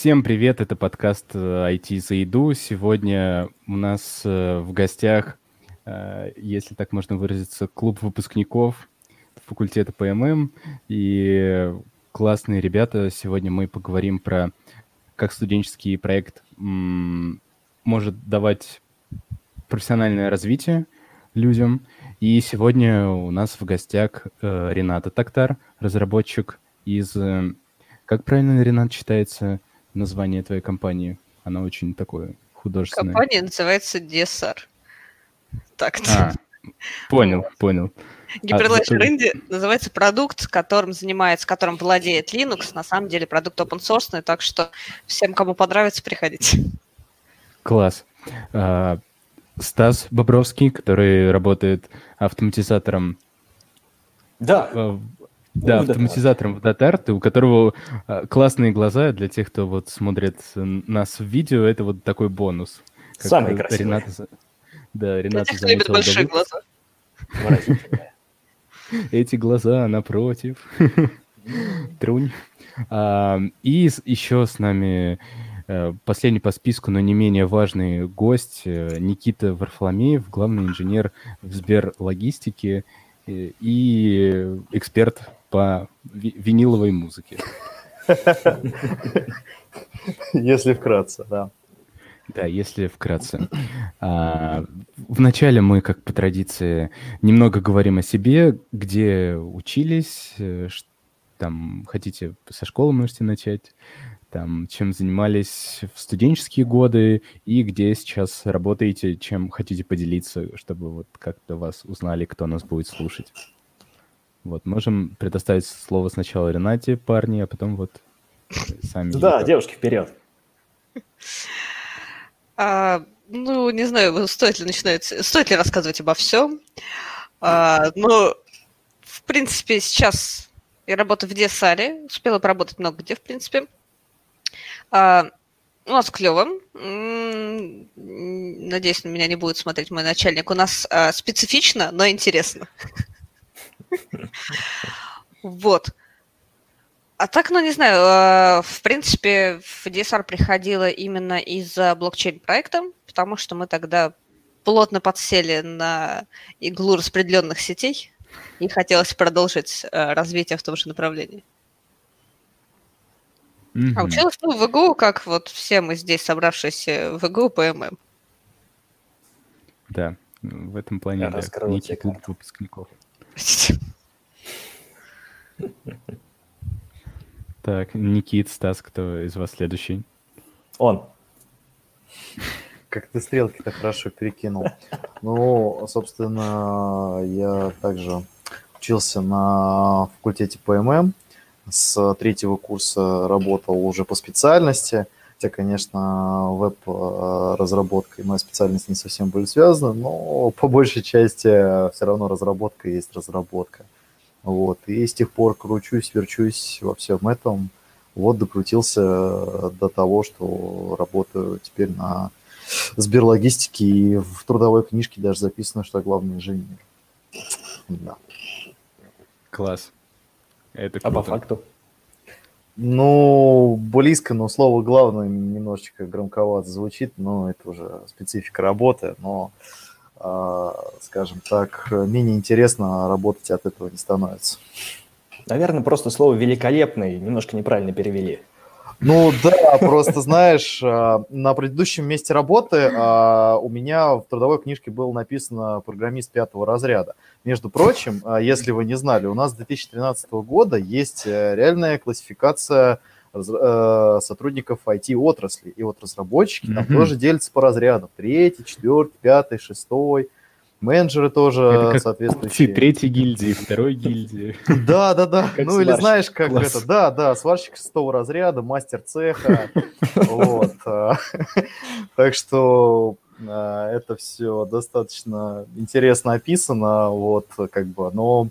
Всем привет, это подкаст IT э, за еду. Сегодня у нас э, в гостях, э, если так можно выразиться, клуб выпускников факультета ПММ. И классные ребята. Сегодня мы поговорим про как студенческий проект может давать профессиональное развитие людям. И сегодня у нас в гостях Рената Тактар, разработчик из... Как правильно, Ренат, читается? Название твоей компании? Она очень такое художественное. Компания называется DSR. Так. А, понял, понял. Гиперлэшер а, Инди называется продукт, которым занимается, которым владеет Linux. На самом деле продукт open source, так что всем, кому понравится, приходите. Класс. А, Стас Бобровский, который работает автоматизатором да. Да, автоматизатором в Dart, у которого а, классные глаза. Для тех, кто вот смотрит нас в видео, это вот такой бонус. Самый красивый. Рената, да, Рената Для тех, кто большие глаза. Эти глаза напротив. Трунь. А, и еще с нами э, последний по списку, но не менее важный гость э, Никита Варфоломеев, главный инженер в Сберлогистике и эксперт по виниловой музыке. Если вкратце, да. Да, если вкратце. А, вначале мы, как по традиции, немного говорим о себе, где учились, э, там хотите со школы можете начать, там, чем занимались в студенческие годы и где сейчас работаете, чем хотите поделиться, чтобы вот как-то вас узнали, кто нас будет слушать. Вот, можем предоставить слово сначала Ренате, парни, а потом вот сами. Да, девушки, вперед. А, ну, не знаю, стоит ли начинать, стоит ли рассказывать обо всем. А, но, в принципе, сейчас я работаю в DSR, успела поработать много где, в принципе. А, у нас клево. Надеюсь, на меня не будет смотреть мой начальник. У нас специфично, но интересно. Вот. А так, ну, не знаю, а, в принципе, в DSR приходила именно из-за блокчейн-проекта, потому что мы тогда плотно подсели на иглу распределенных сетей, и хотелось продолжить а, развитие в том же направлении. Mm-hmm. А училась ну, в ИГУ, как вот все мы здесь, собравшиеся в ИГУ по ММ. Да, в этом плане да, некий клуб выпускников. Так, Никит, Стас, кто из вас следующий? Он. Как ты стрелки-то хорошо перекинул. Ну, собственно, я также учился на факультете ПММ. С третьего курса работал уже по специальности. Хотя, конечно, веб-разработка и моя специальность не совсем были связаны, но по большей части все равно разработка есть разработка. Вот. И с тех пор кручусь, верчусь во всем этом. Вот докрутился до того, что работаю теперь на Сберлогистике, и в трудовой книжке даже записано, что я главный инженер. Да. Класс. Это круто. А по факту? Ну, близко, но слово главное немножечко громковато звучит, но это уже специфика работы, но а, скажем так, менее интересно работать от этого не становится. Наверное, просто слово «великолепный» немножко неправильно перевели. Ну да, просто знаешь, а, на предыдущем месте работы а, у меня в трудовой книжке было написано программист пятого разряда. Между прочим, если вы не знали, у нас с 2013 года есть э, реальная классификация Э, сотрудников IT-отрасли. И вот разработчики mm-hmm. там тоже делятся по разрядам. Третий, четвертый, пятый, шестой. Менеджеры тоже это как соответствующие. Третьей гильдии, второй гильдии. Да, да, да. Ну или знаешь, как это, да, да, сварщик шестого разряда, мастер цеха. Вот. Так что это все достаточно интересно описано, вот, как бы, но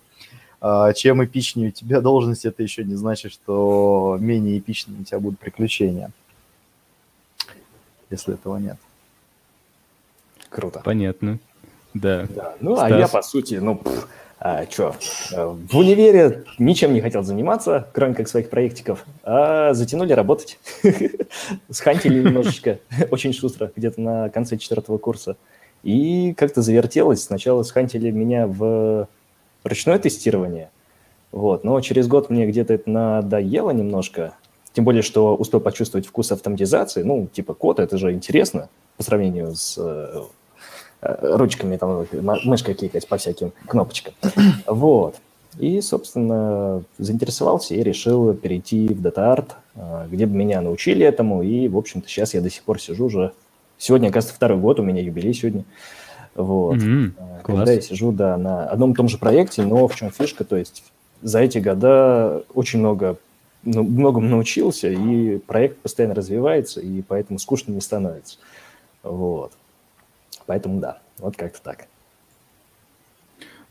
а, чем эпичнее у тебя должность, это еще не значит, что менее эпичными у тебя будут приключения. Если этого нет. Круто. Понятно. Да. да. Ну, Стас. а я, по сути, ну, пфф, А, чё, в универе ничем не хотел заниматься, кроме как своих проектиков, а затянули работать. Схантили немножечко, очень шустро, где-то на конце четвертого курса. И как-то завертелось. Сначала схантили меня в ручное тестирование, вот, но через год мне где-то это надоело немножко, тем более, что успел почувствовать вкус автоматизации. Ну, типа код, это же интересно по сравнению с э, э, ручками, там, мышкой кликать по всяким кнопочкам. Вот. И, собственно, заинтересовался и решил перейти в DataArt, э, где бы меня научили этому. И, в общем-то, сейчас я до сих пор сижу уже. Сегодня, оказывается, второй год, у меня юбилей сегодня. Вот. Mm-hmm. Когда я сижу, да, на одном и том же проекте, но в чем фишка, то есть за эти года очень много ну, многому научился, и проект постоянно развивается, и поэтому скучно не становится. Вот. Поэтому да, вот как-то так.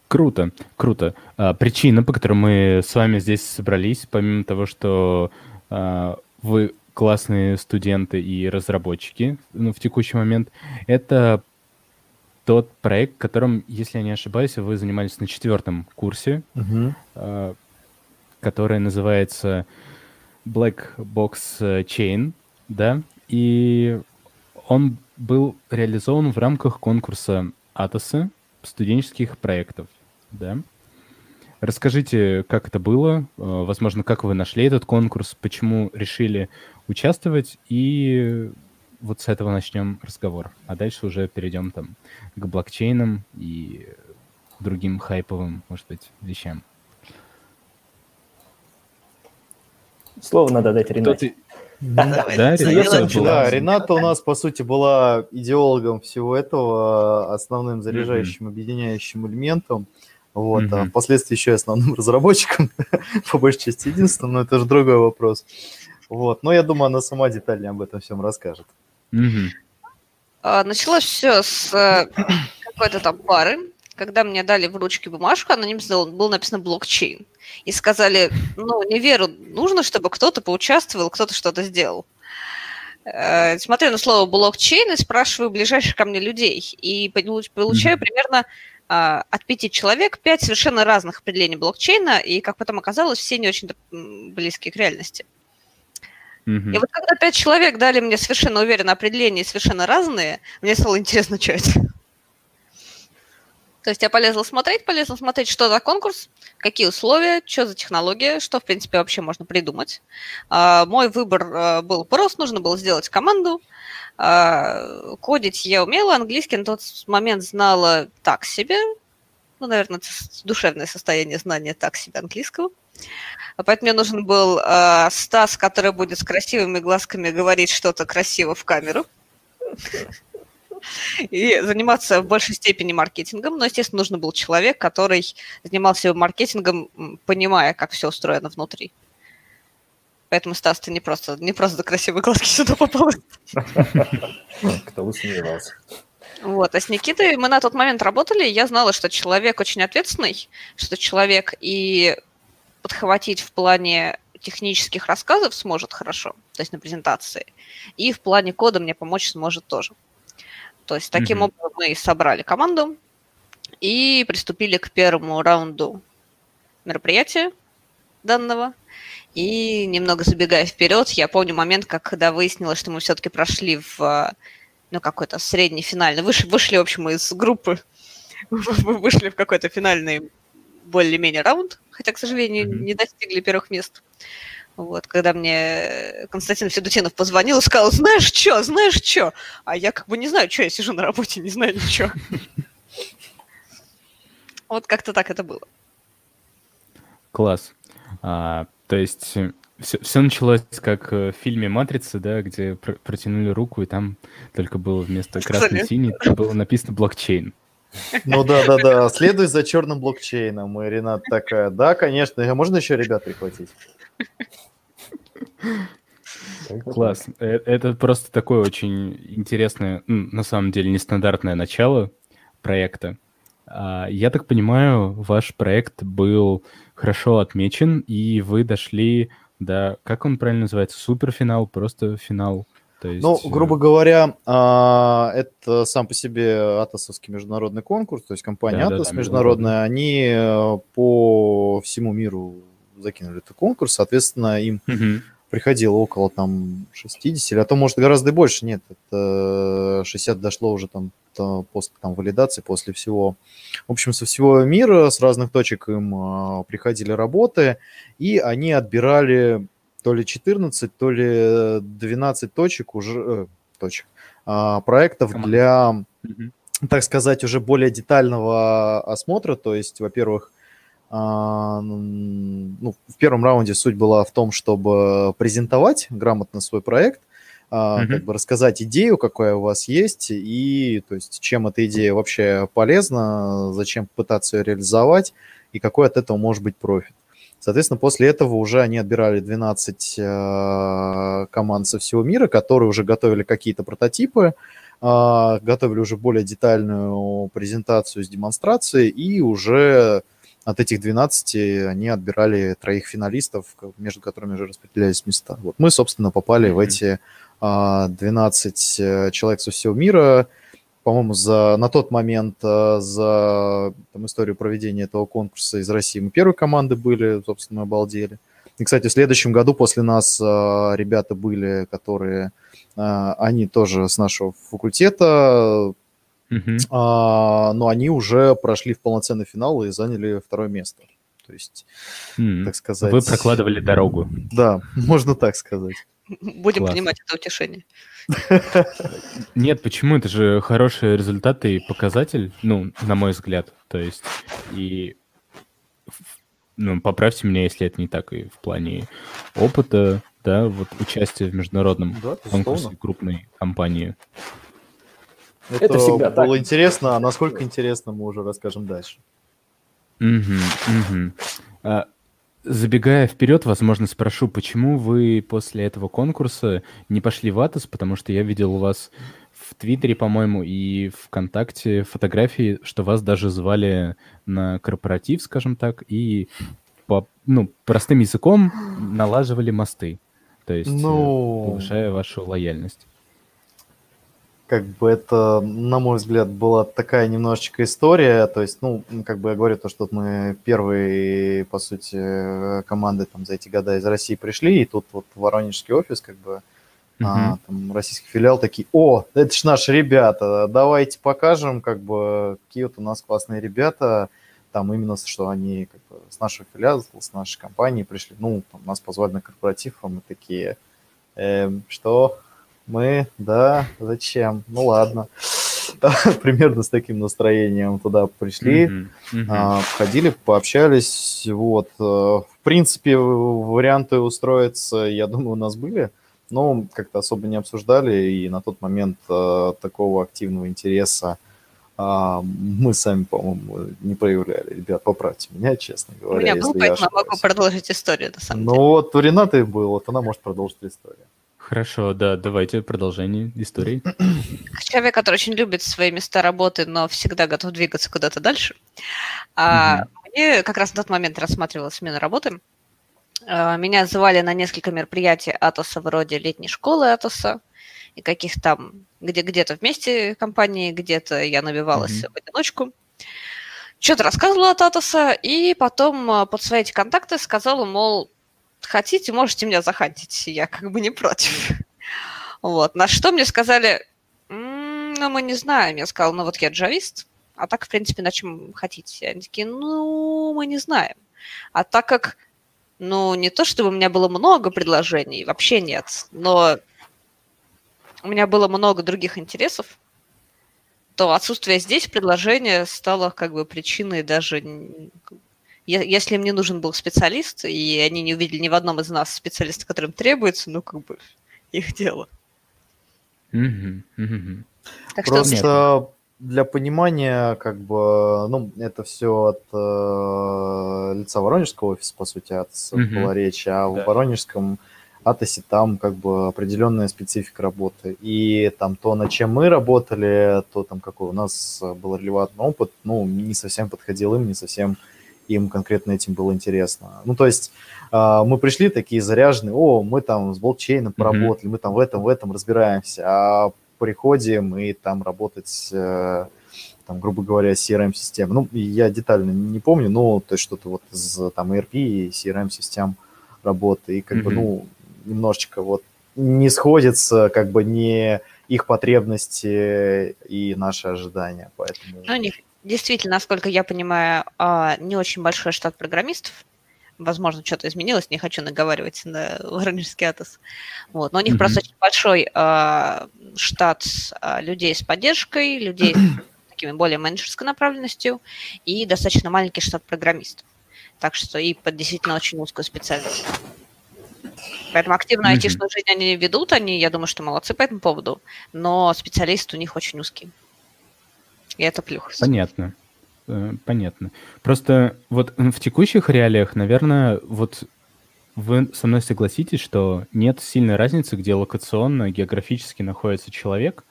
Круто, круто. А, причина, по которой мы с вами здесь собрались, помимо того, что а, вы классные студенты и разработчики ну, в текущий момент, это тот проект, которым, если я не ошибаюсь, вы занимались на четвертом курсе, uh-huh. а, который называется Black Box Chain, да, и он был реализован в рамках конкурса Атоса студенческих проектов, да. Расскажите, как это было, э, возможно, как вы нашли этот конкурс, почему решили участвовать, и вот с этого начнем разговор. А дальше уже перейдем там к блокчейнам и другим хайповым, может быть, вещам. Слово надо дать Ренате. Да, да, Рената, да, Рената у нас, по сути, была идеологом всего этого, основным заряжающим, объединяющим элементом. Вот, mm-hmm. а впоследствии еще и основным разработчиком, по большей части единственным, но это же другой вопрос. Вот, но я думаю, она сама детальнее об этом всем расскажет. Mm-hmm. Началось все с э, какой-то там пары, когда мне дали в ручки бумажку, на нем был написано блокчейн. И сказали, ну, не верю, нужно, чтобы кто-то поучаствовал, кто-то что-то сделал. Э, смотрю на слово блокчейн и спрашиваю ближайших ко мне людей. И получаю примерно а, от пяти человек пять совершенно разных определений блокчейна, и, как потом оказалось, все не очень близкие к реальности. Mm-hmm. И вот когда пять человек дали мне совершенно уверенное определение, совершенно разные, мне стало интересно, что это. То есть я полезла смотреть, полезла смотреть, что за конкурс, какие условия, что за технология, что, в принципе, вообще можно придумать. А, мой выбор а, был прост, нужно было сделать команду. А, кодить я умела, английский на тот момент знала так себе. Ну, наверное, душевное состояние знания так себе английского. Поэтому мне нужен был Стас, который будет с красивыми глазками говорить что-то красиво в камеру и заниматься в большей степени маркетингом. Но, естественно, нужно был человек, который занимался маркетингом, понимая, как все устроено внутри. Поэтому, Стас, ты не просто, не просто за красивые глазки сюда попал. Кто бы сомневался. Вот, а с Никитой мы на тот момент работали, я знала, что человек очень ответственный, что человек и подхватить в плане технических рассказов сможет хорошо, то есть на презентации, и в плане кода мне помочь сможет тоже. То есть таким mm-hmm. образом мы собрали команду и приступили к первому раунду мероприятия данного. И немного забегая вперед, я помню момент, когда выяснилось, что мы все-таки прошли в ну, какой-то средний финальный. Вышли, вышли, в общем, из группы, вышли в какой-то финальный более-менее раунд, хотя, к сожалению, mm-hmm. не достигли первых мест. Вот, когда мне Константин Федотинов позвонил и сказал, знаешь что, знаешь что? А я как бы не знаю, что я сижу на работе, не знаю ничего. Вот как-то так это было. Класс. А, то есть все, все началось как в фильме «Матрица», да, где пр- протянули руку, и там только было вместо красной-синей было написано «блокчейн». Ну да, да, да. Следуй за черным блокчейном. И Ренат такая, да, конечно. А можно еще ребят прихватить? Класс. Э, это просто такое очень интересное, на самом деле, нестандартное начало проекта. А, я так понимаю, ваш проект был хорошо отмечен, и вы дошли до, как он правильно называется, суперфинал, просто финал. То То есть, Ну, грубо говоря, а, это сам по себе Атосовский международный конкурс, то есть компания Да-да-да, Атос международная, они э, по всему миру закинули этот конкурс, соответственно, им мгм. приходило около там 60, или а то, может, гораздо больше, нет, это 60 дошло уже там после там, валидации, после всего. В общем, со всего мира, с разных точек им а, приходили работы, и они отбирали то ли 14, то ли 12 точек уже, э, точек, а, проектов для так сказать, уже более детального осмотра. То есть, во-первых, ну, в первом раунде суть была в том, чтобы презентовать грамотно свой проект, а, Мгм. как бы рассказать идею, какая у вас есть, и то есть чем эта идея вообще полезна, зачем пытаться ее реализовать, и какой от этого может быть профит. Соответственно, после этого уже они отбирали 12 э, команд со всего мира, которые уже готовили какие-то прототипы, а, готовили уже более детальную презентацию с демонстрацией, и уже от этих 12 они отбирали троих финалистов, между которыми уже распределялись места. Вот мы, собственно, попали в Мгм. эти а, 12 э, человек со всего мира. По-моему, за, на тот момент э, за там, историю проведения этого конкурса из России мы первой команды были, собственно, мы обалдели. И, кстати, в следующем году после нас э, ребята были, которые, они тоже с нашего факультета, Мгм. а, но они уже прошли в полноценный финал и заняли второе место. То есть, М. так сказать... Вы прокладывали дорогу. Да, можно так сказать. Будем Класс. принимать это утешение. Нет, почему? Это же хороший результат и показатель, ну, на мой взгляд. То есть, и ну, поправьте меня, если это не так, и в плане опыта, да, вот участия в международном Да, конкурсе крупной компании. Это всегда было так. интересно, а насколько интересно, мы уже расскажем дальше. Мгм, мгм. А, Забегая вперед, возможно, спрошу, почему вы после этого конкурса не пошли в Атос, потому что я видел у вас в Твиттере, по-моему, и ВКонтакте фотографии, что вас даже звали на корпоратив, скажем так, и по, ну, простым языком налаживали мосты, то есть э, Ну, повышая вашу лояльность. Как бы это, на мой взгляд, была такая немножечко история. То есть, ну, как бы я говорю, то, что мы первые, по сути, команды там за эти года из России пришли, и тут вот воронежский офис, как бы, а, Мгм. там, российский филиал такие, о, это ж наши ребята, давайте покажем, как бы, какие вот у нас классные ребята, там именно, что они как бы, с нашего филиала, с нашей компании пришли, ну, там, нас позвали на корпоратив, а мы такие, «Эм, что, мы, да, зачем, ну ладно, примерно с таким настроением туда пришли, мгм. а, Ходили, пообщались. Вот. э, В принципе, варианты устроиться, я думаю, у нас были, но как-то особо не обсуждали, и на тот момент э, такого активного интереса а, мы сами, по-моему, не проявляли. Ребят, поправьте меня, честно У говоря, меня если был, поэтому я могу продолжить историю, на самом Ну деле. вот у Ренаты был, вот она может продолжить историю. Хорошо, да, давайте продолжение истории. Человек, который очень любит свои места работы, но всегда готов двигаться куда-то дальше. А, Мне как раз на тот момент рассматривалась смена работы. А, Меня звали на несколько мероприятий Атоса, вроде летней школы Атоса, и каких там, где где-то вместе компании, где-то я набивалась Мгм. в одиночку. Что-то рассказывала от Атоса, и потом а, под свои эти контакты сказала, мол, хотите, можете меня захантить, я как бы не против. Вот. На что мне сказали, «М, ну, мы не знаем. Я сказала, ну, вот я джавист, а так, в принципе, на чем хотите. Они такие, ну, мы не знаем. А так как, ну, не то, чтобы у меня было много предложений, вообще нет, но у меня было много других интересов, то отсутствие здесь предложения стало как бы причиной даже... Если мне нужен был специалист, и они не увидели ни в одном из нас специалиста, которым требуется, ну, как бы, их дело. Так что Просто для понимания, как бы, ну, это все от э, лица Воронежского офиса, по сути, от была речь, а Да. в Воронежском Атосе там как бы определенная специфика работы. И там то, над чем мы работали, то там какой у нас был релевантный опыт, ну, не совсем подходил им, не совсем им конкретно этим было интересно. Ну, то есть э, мы пришли такие заряженные, о, мы там с блокчейном поработали, mm-hmm. мы там в этом, в этом разбираемся, а приходим и там работать, э, там, грубо говоря, CRM-систем. Ну, я детально не помню, но то есть что-то вот из там ERP и CRM-систем работы, и как mm-hmm. бы, ну, немножечко вот не сходится, как бы не их потребности и наши ожидания, поэтому... Ну, не, действительно, насколько я понимаю, а, не очень большой штат программистов. Возможно, что-то изменилось, не хочу наговаривать на гранический атос. Вот. Но у них mm-hmm. просто очень большой а, штат а, людей с поддержкой, людей с такими более менеджерской направленностью и достаточно маленький штат программистов. Так что и под действительно очень узкую специальность. Поэтому активно айтишную жизнь они ведут, они, я думаю, что молодцы по этому поводу, но специалист у них очень узкий. И это плюс. Понятно. Э, понятно. Просто вот в текущих реалиях, наверное, вот вы со мной согласитесь, что нет сильной разницы, где локационно, географически находится человек,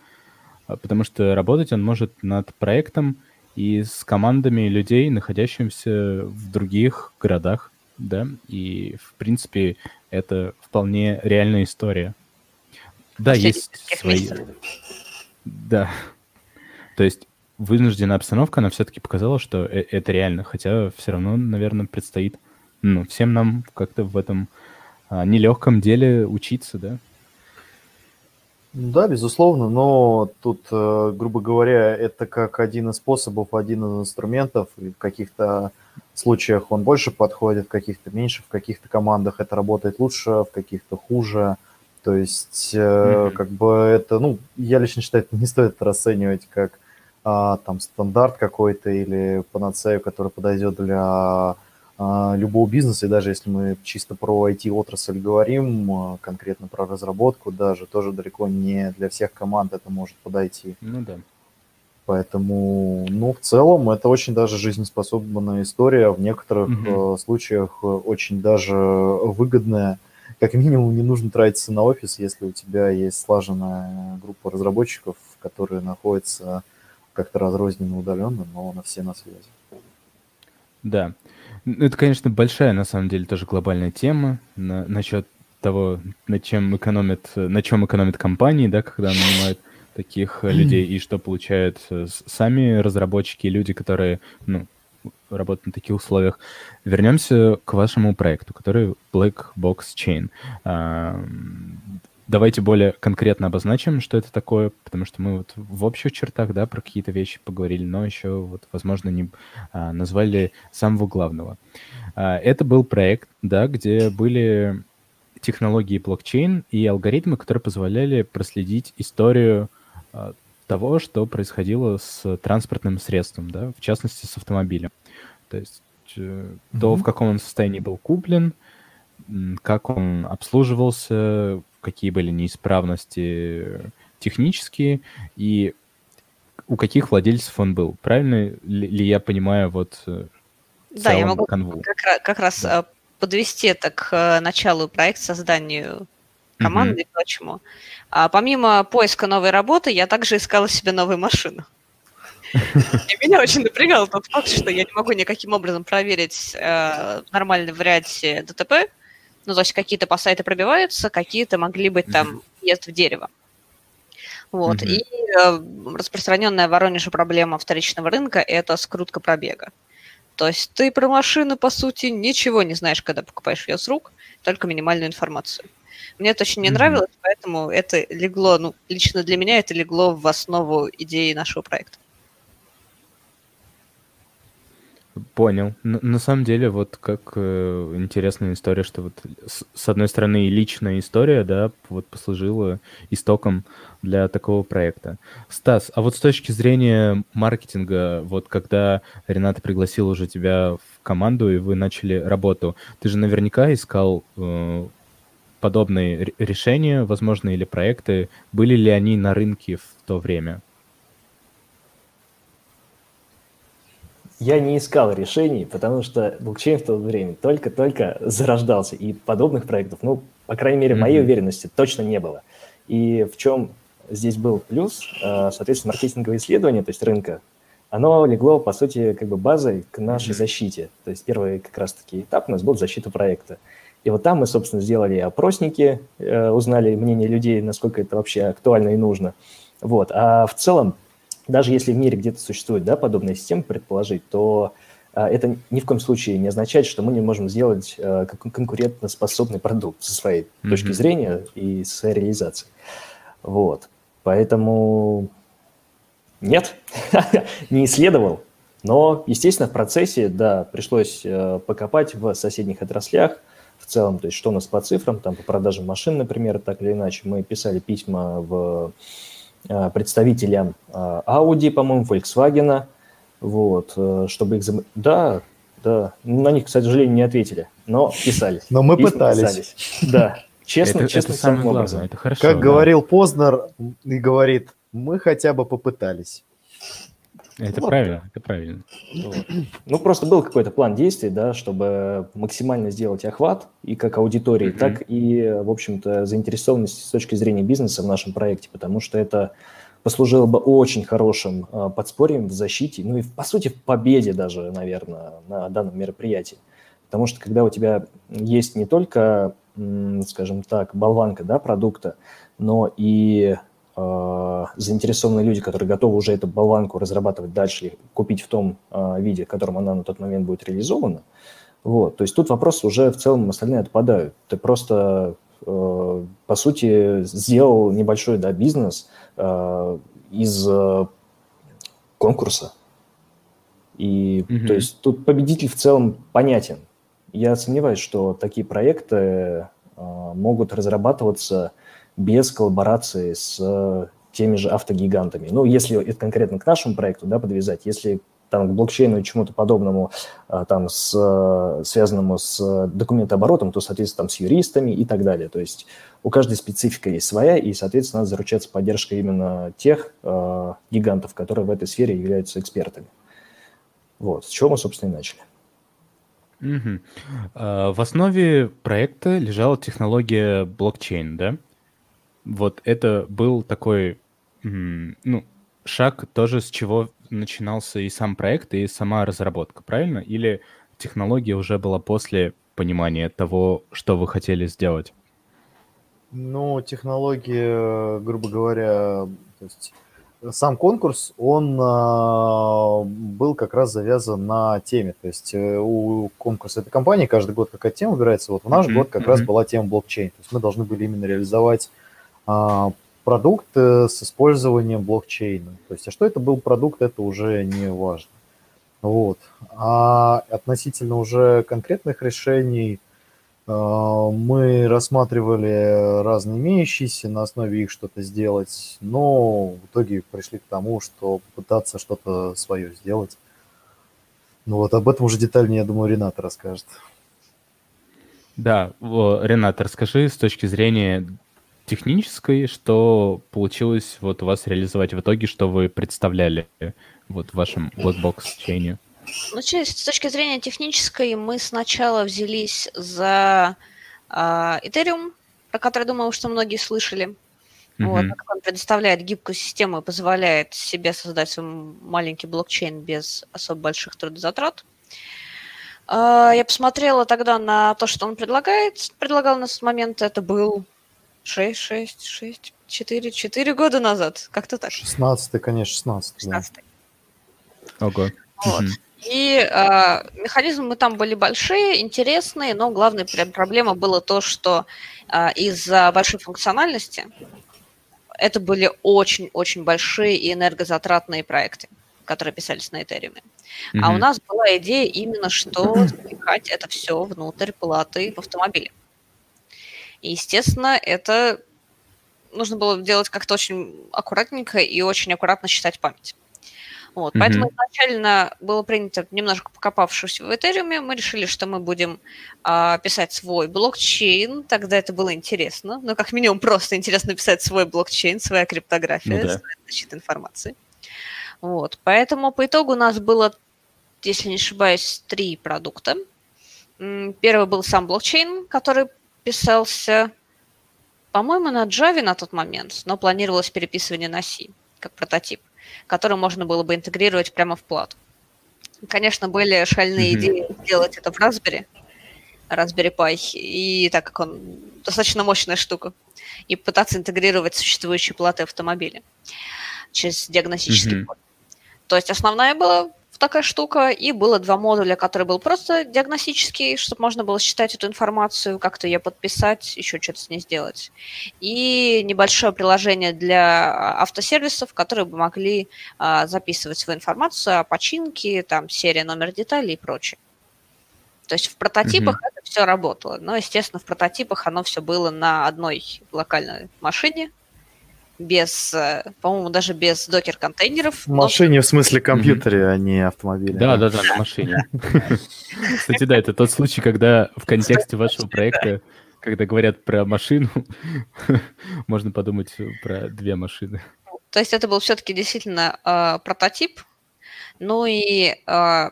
а, потому что работать он может над проектом и с командами людей, находящимися в других городах, да, и, в принципе, это вполне реальная история. Да, есть свои... Да. То есть вынужденная обстановка, она все-таки показала, что э, это реально, хотя все равно, наверное, предстоит ну, всем нам как-то в этом а, нелегком деле учиться, да? Да, безусловно, но тут, э, грубо говоря, это как один из способов, один из инструментов, и в каких-то случаях он больше подходит, в каких-то меньше, в каких-то командах это работает лучше, в каких-то хуже. То есть, mm-hmm. как бы это, ну, я лично считаю, это не стоит расценивать как а, там стандарт какой-то или панацею, который подойдет для а, любого бизнеса, и даже если мы чисто про IT-отрасль говорим, а, конкретно про разработку даже, тоже далеко не для всех команд это может подойти. Ну да. Поэтому, ну, в целом, это очень даже жизнеспособная история, в некоторых угу. случаях очень даже выгодная. Как минимум, не нужно тратиться на офис, если у тебя есть слаженная группа разработчиков, которые находятся как-то разрозненно удаленно, но на все на связи. Да. Ну, это, конечно, большая, на самом деле, тоже глобальная тема на, насчет того, на чем экономят, на чем экономят компании, да, когда нанимают таких людей, и что получают э, сами разработчики, люди, которые, ну, работают на таких условиях. Вернемся к вашему проекту, который Black Box Chain. Давайте более конкретно обозначим, что это такое, потому что мы вот в общих чертах, да, про какие-то вещи поговорили, но еще вот, возможно, не а, назвали самого главного. А, это был проект, да, где были технологии блокчейн и алгоритмы, которые позволяли проследить историю а, того, что происходило с транспортным средством, да, в частности, с автомобилем. То есть mm-hmm. то, в каком он состоянии был куплен, как он обслуживался, какие были неисправности технические и у каких владельцев он был. Правильно ли я понимаю вот э, Да, я могу канву? как, как раз да. Э, подвести это к э, началу проекта, созданию команды mm-hmm. и прочему. А помимо поиска новой работы, я также искала себе новую машину. И меня очень напрягал тот факт, что я не могу никаким образом проверить нормальный варианте ДТП, ну, то есть какие-то по сайту пробиваются, какие-то могли быть там въезд в дерево. Вот. Mm-hmm. И э, распространенная в Воронеже проблема вторичного рынка – это скрутка пробега. То есть ты про машину, по сути, ничего не знаешь, когда покупаешь ее с рук, только минимальную информацию. Мне это очень не mm-hmm. нравилось, поэтому это легло, ну, лично для меня это легло в основу идеи нашего проекта. Понял. На, на самом деле, вот как э, интересная история, что вот с, с одной стороны личная история, да, вот послужила истоком для такого проекта. Стас, а вот с точки зрения маркетинга, вот когда Рената пригласила уже тебя в команду и вы начали работу, ты же наверняка искал э, подобные решения, возможно, или проекты. Были ли они на рынке в то время? Я не искал решений, потому что блокчейн в то время только-только зарождался, и подобных проектов, ну, по крайней мере, mm-hmm. моей уверенности точно не было. И в чем здесь был плюс, э, соответственно, маркетинговые исследования, то есть рынка, оно легло, по сути, как бы базой к нашей mm-hmm. защите. То есть первый как раз-таки этап у нас был защита проекта. И вот там мы, собственно, сделали опросники, э, узнали мнение людей, насколько это вообще актуально и нужно. Вот. А в целом, даже если в мире где-то существует да, подобная система, предположить, то э, это ни в коем случае не означает, что мы не можем сделать э, конкурентоспособный продукт со своей mm-hmm. точки зрения и своей реализацией. Вот. Поэтому нет, не исследовал. Но, естественно, в процессе, да, пришлось э, покопать в соседних отраслях, в целом, то есть что у нас по цифрам, там по продажам машин, например, так или иначе. Мы писали письма в представителям э, Audi, по-моему, Volkswagen, вот, э, чтобы их... Зам... Да, да, на них, к сожалению, не ответили, но писали. Но мы Письма пытались. Писались. Да, честно, это, честно, это самое главное, образом. это хорошо. Как да. говорил Познер и говорит, мы хотя бы попытались. Это вот. правильно, это правильно. Вот. Ну, просто был какой-то план действий, да, чтобы максимально сделать охват и как аудитории, mm-hmm. так и, в общем-то, заинтересованность с точки зрения бизнеса в нашем проекте, потому что это послужило бы очень хорошим э, подспорьем в защите, ну и, по сути, в победе даже, наверное, на данном мероприятии. Потому что когда у тебя есть не только, скажем так, болванка да, продукта, но и э, заинтересованные люди, которые готовы уже эту болванку разрабатывать дальше и купить в том э, виде, в котором она на тот момент будет реализована. Вот. То есть тут вопросы уже в целом остальные отпадают. Ты просто, э, по сути, сделал небольшой да, бизнес э, из э, конкурса. И mm-hmm. то есть тут победитель в целом понятен. Я сомневаюсь, что такие проекты э, могут разрабатываться без коллаборации с э, теми же автогигантами. Ну, если это конкретно к нашему проекту, да, подвязать, если там к блокчейну и чему-то подобному, э, там, с, э, связанному с документооборотом, то, соответственно, там, с юристами и так далее. То есть у каждой специфика есть своя, и, соответственно, надо заручаться поддержкой именно тех э, гигантов, которые в этой сфере являются экспертами. Вот, с чего мы, собственно, и начали. Угу. В основе проекта лежала технология блокчейн, да? Вот это был такой, ну, шаг тоже, с чего начинался и сам проект, и сама разработка, правильно? Или технология уже была после понимания того, что вы хотели сделать? Ну, технология, грубо говоря, то есть сам конкурс, он э, был как раз завязан на теме. То есть э, у конкурса этой компании каждый год какая-то тема выбирается. Вот в наш mm-hmm. год как mm-hmm. раз была тема блокчейн. То есть мы должны были именно реализовать продукт с использованием блокчейна. То есть, а что это был продукт, это уже не важно. Вот. А относительно уже конкретных решений а, мы рассматривали разные имеющиеся, на основе их что-то сделать, но в итоге пришли к тому, что попытаться что-то свое сделать. Ну вот об этом уже детальнее, я думаю, Ренат расскажет. Да, Ренат, расскажи с точки зрения технической, что получилось вот у вас реализовать в итоге, что вы представляли вот в вашем блокбокс-чейне? Ну, с точки зрения технической, мы сначала взялись за э, Ethereum, про который, думаю, что многие слышали. Mm-hmm. Вот, он предоставляет гибкую систему и позволяет себе создать свой маленький блокчейн без особо больших трудозатрат. Э, я посмотрела тогда на то, что он предлагает. Предлагал на тот момент, это был 6, 6, 6, 4, 4 года назад. Как-то так. 16 конечно, 16 16 да. Ого. Вот. Угу. И э, механизмы там были большие, интересные, но главная проблема была то, что э, из-за большой функциональности это были очень-очень большие и энергозатратные проекты, которые писались на Ethereum. Mm-hmm. А у нас была идея именно, что запихать это все внутрь платы в автомобиле. И, естественно, это нужно было делать как-то очень аккуратненько и очень аккуратно считать память. Вот, mm-hmm. Поэтому изначально было принято, немножко покопавшись в Ethereum, мы решили, что мы будем а, писать свой блокчейн. Тогда это было интересно. Ну, как минимум, просто интересно писать свой блокчейн, своя криптография, ну, да. защита информации. Вот, поэтому по итогу у нас было, если не ошибаюсь, три продукта. Первый был сам блокчейн, который писался, по-моему, на Java на тот момент, но планировалось переписывание на C как прототип. который можно было бы интегрировать прямо в плату. Конечно, были шальные mm-hmm. идеи сделать это в Raspberry, Raspberry Pi, и так как он достаточно мощная штука, и пытаться интегрировать существующие платы автомобиля через диагностический mm-hmm. То есть основная была такая штука, и было два модуля, который был просто диагностический, чтобы можно было считать эту информацию, как-то ее подписать, еще что-то с ней сделать. И небольшое приложение для автосервисов, которые бы могли а, записывать свою информацию о починке, там, серия, номер деталей и прочее. То есть в прототипах mm-hmm. это все работало. Но, естественно, в прототипах оно все было на одной локальной машине, без, э, по-моему, даже без докер-контейнеров. В машине, но... в смысле компьютере, mm-hmm. а не автомобиле. Да, да, да, на машине. Кстати, да, это тот случай, когда в контексте вашего проекта, когда говорят про машину, можно подумать про две машины. То есть это был все-таки действительно э, прототип. Ну и э,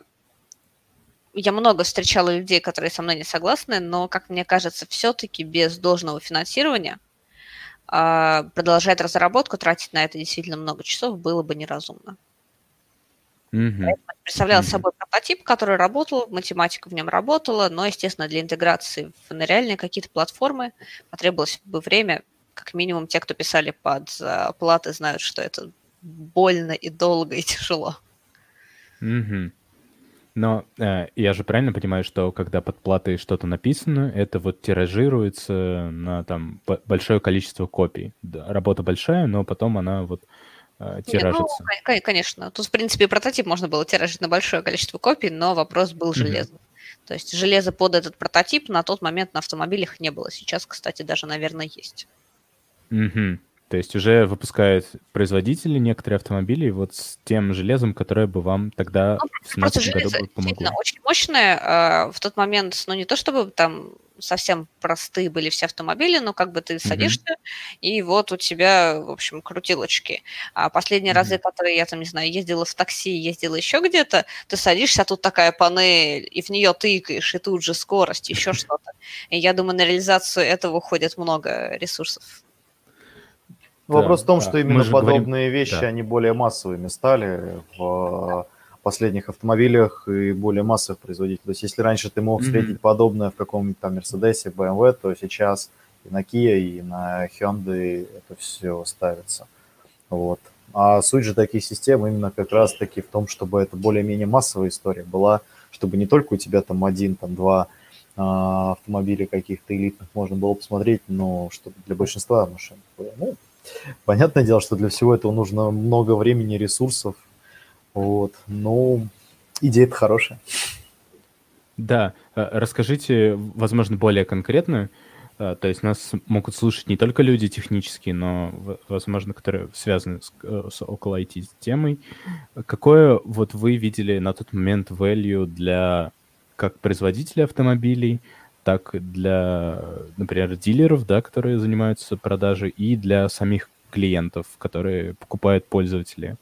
я много встречала людей, которые со мной не согласны, но, как мне кажется, все-таки без должного финансирования а, продолжать разработку, тратить на это действительно много часов было бы неразумно. Mm-hmm. Представлял mm-hmm. собой прототип, который работал, математика в нем работала, но, естественно, для интеграции в на реальные какие-то платформы потребовалось бы время. Как минимум, те, кто писали под платы, знают, что это больно и долго и тяжело. Mm-hmm. Но э, я же правильно понимаю, что когда под платой что-то написано, это вот тиражируется на там большое количество копий. Да, работа большая, но потом она вот э, тиражится. Не, ну, конечно. Тут, в принципе, прототип можно было тиражить на большое количество копий, но вопрос был железный. Mm-hmm. То есть железо под этот прототип на тот момент на автомобилях не было. Сейчас, кстати, даже, наверное, есть. Mm-hmm. То есть уже выпускают производители некоторые автомобили вот с тем железом, которое бы вам тогда ну, в 17 году бы помогло. очень мощное. А, в тот момент, ну не то чтобы там совсем простые были все автомобили, но как бы ты садишься, mm-hmm. и вот у тебя, в общем, крутилочки. А последние mm-hmm. разы, которые я там, не знаю, ездила в такси, ездила еще где-то, ты садишься, а тут такая панель, и в нее тыкаешь, и тут же скорость, еще что-то. И я думаю, на реализацию этого уходит много ресурсов. Вопрос да, в том, да. что именно подобные говорим... вещи, да. они более массовыми стали в последних автомобилях и более массовых производителей. То есть если раньше ты мог встретить mm-hmm. подобное в каком-нибудь там Мерседесе, BMW, то сейчас и на Kia, и на Hyundai это все ставится. Вот. А суть же таких систем именно как раз-таки в том, чтобы это более-менее массовая история была, чтобы не только у тебя там один, там два а, автомобиля каких-то элитных можно было посмотреть, но чтобы для большинства машин. Ну, Понятное дело, что для всего этого нужно много времени, ресурсов. Вот. Но идея-то хорошая. Да, э, расскажите, возможно, более конкретно. Э, то есть нас могут слушать не только люди технические, но, возможно, которые связаны с, э, с около IT-темой. Какое вот вы видели на тот момент value для как производителя автомобилей, так для, например, дилеров, да, которые занимаются продажей, и для самих клиентов, которые покупают пользователи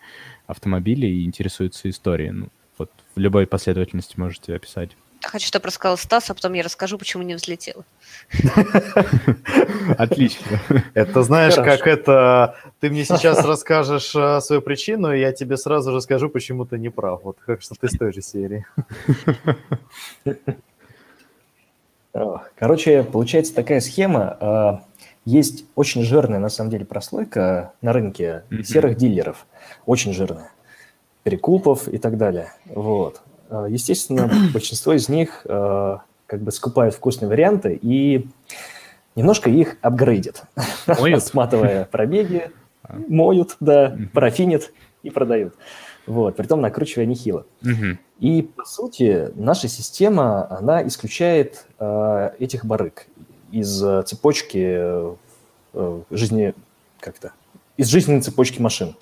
автомобилей и интересуются историей. Ну, вот в любой последовательности можете описать. Хочу, чтобы рассказал Стас, а потом я расскажу, почему не взлетела. Отлично. Это знаешь, как это... Ты мне сейчас расскажешь э, свою причину, и я тебе сразу же скажу, почему ты не прав. Вот как что ты из той же серии. Короче, получается такая схема. А, есть очень жирная, на самом деле, прослойка на рынке mm-hmm. серых дилеров. Очень жирная. Перекупов и так далее. Вот. А, естественно, большинство из них а, как бы скупают вкусные варианты и немножко их апгрейдят. Моют? Сматывая пробеги, моют, да, парафинят и продают. Вот, притом накручивая нехило. Угу. И, по сути, наша система, она исключает э, этих барыг из э, цепочки э, жизни, как-то, из жизненной цепочки машин.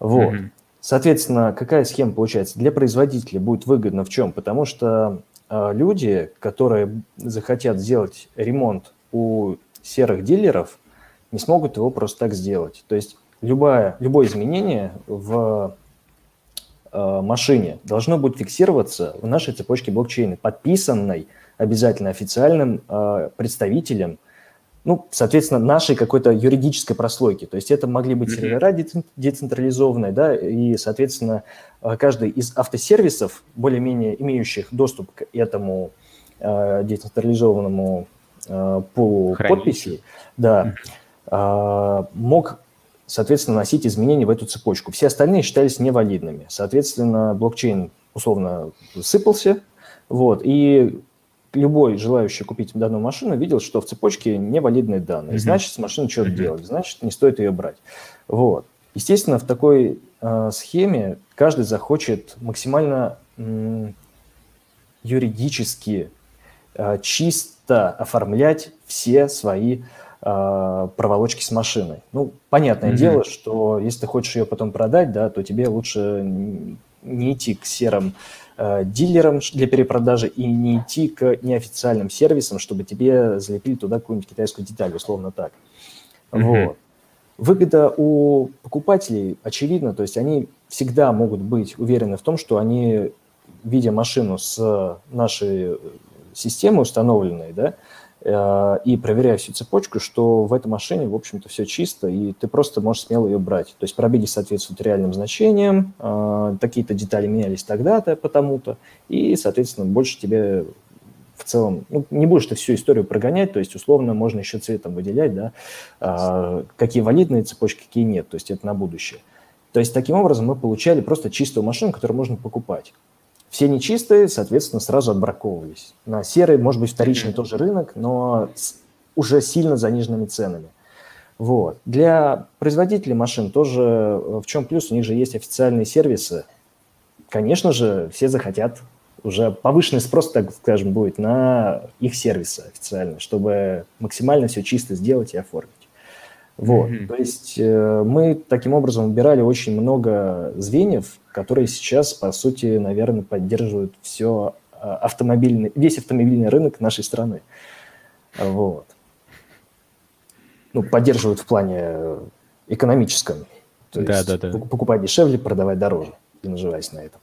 Вот. Угу. Соответственно, какая схема получается? Для производителя будет выгодно в чем? Потому что э, люди, которые захотят сделать ремонт у серых дилеров, не смогут его просто так сделать. То есть любое, любое изменение в Э, машине должно будет фиксироваться в нашей цепочке блокчейна, подписанной обязательно официальным э, представителем ну, соответственно, нашей какой-то юридической прослойки. То есть это могли быть сервера децентрализованные, да, и, соответственно, э, каждый из автосервисов, более-менее имеющих доступ к этому э, децентрализованному э, пулу подписей, да, э, мог, соответственно, носить изменения в эту цепочку. Все остальные считались невалидными. Соответственно, блокчейн условно сыпался, вот, и любой желающий купить данную машину видел, что в цепочке невалидные данные. Mm-hmm. Значит, с машиной что-то mm-hmm. делать, значит, не стоит ее брать. Вот. Естественно, в такой э, схеме каждый захочет максимально э, юридически э, чисто оформлять все свои э, проволочки с машиной. Ну, понятное mm-hmm. дело, что если ты хочешь ее потом продать, да, то тебе лучше не идти к серым Э, дилерам для перепродажи и не идти к неофициальным сервисам, чтобы тебе залепили туда какую-нибудь китайскую деталь, условно так. Mm-hmm. Вот. Выгода у покупателей очевидна, то есть они всегда могут быть уверены в том, что они, видя машину с нашей системы установленной, да, Э, и проверяю всю цепочку, что в этой машине, в общем-то, все чисто, и ты просто можешь смело ее брать. То есть пробеги соответствуют реальным значениям, э, какие-то детали менялись тогда-то, потому-то, и, соответственно, больше тебе в целом, ну, не будешь ты всю историю прогонять, то есть, условно, можно еще цветом выделять, да, э, какие валидные цепочки, какие нет, то есть это на будущее. То есть, таким образом мы получали просто чистую машину, которую можно покупать. Все нечистые, соответственно, сразу отбраковывались. На серый, может быть, вторичный тоже рынок, но с уже сильно заниженными ценами. Вот. Для производителей машин тоже э, в чем плюс? У них же есть официальные сервисы. Конечно же, все захотят уже повышенный спрос, так скажем, будет на их сервисы официально, чтобы максимально все чисто сделать и оформить. Вот. Mm-hmm. То есть э, мы таким образом убирали очень много звеньев, которые сейчас, по сути, наверное, поддерживают все э, автомобильный, весь автомобильный рынок нашей страны. Вот. Ну, поддерживают в плане экономическом. То да, есть да, да. покупать дешевле, продавать дороже, и наживаясь на этом.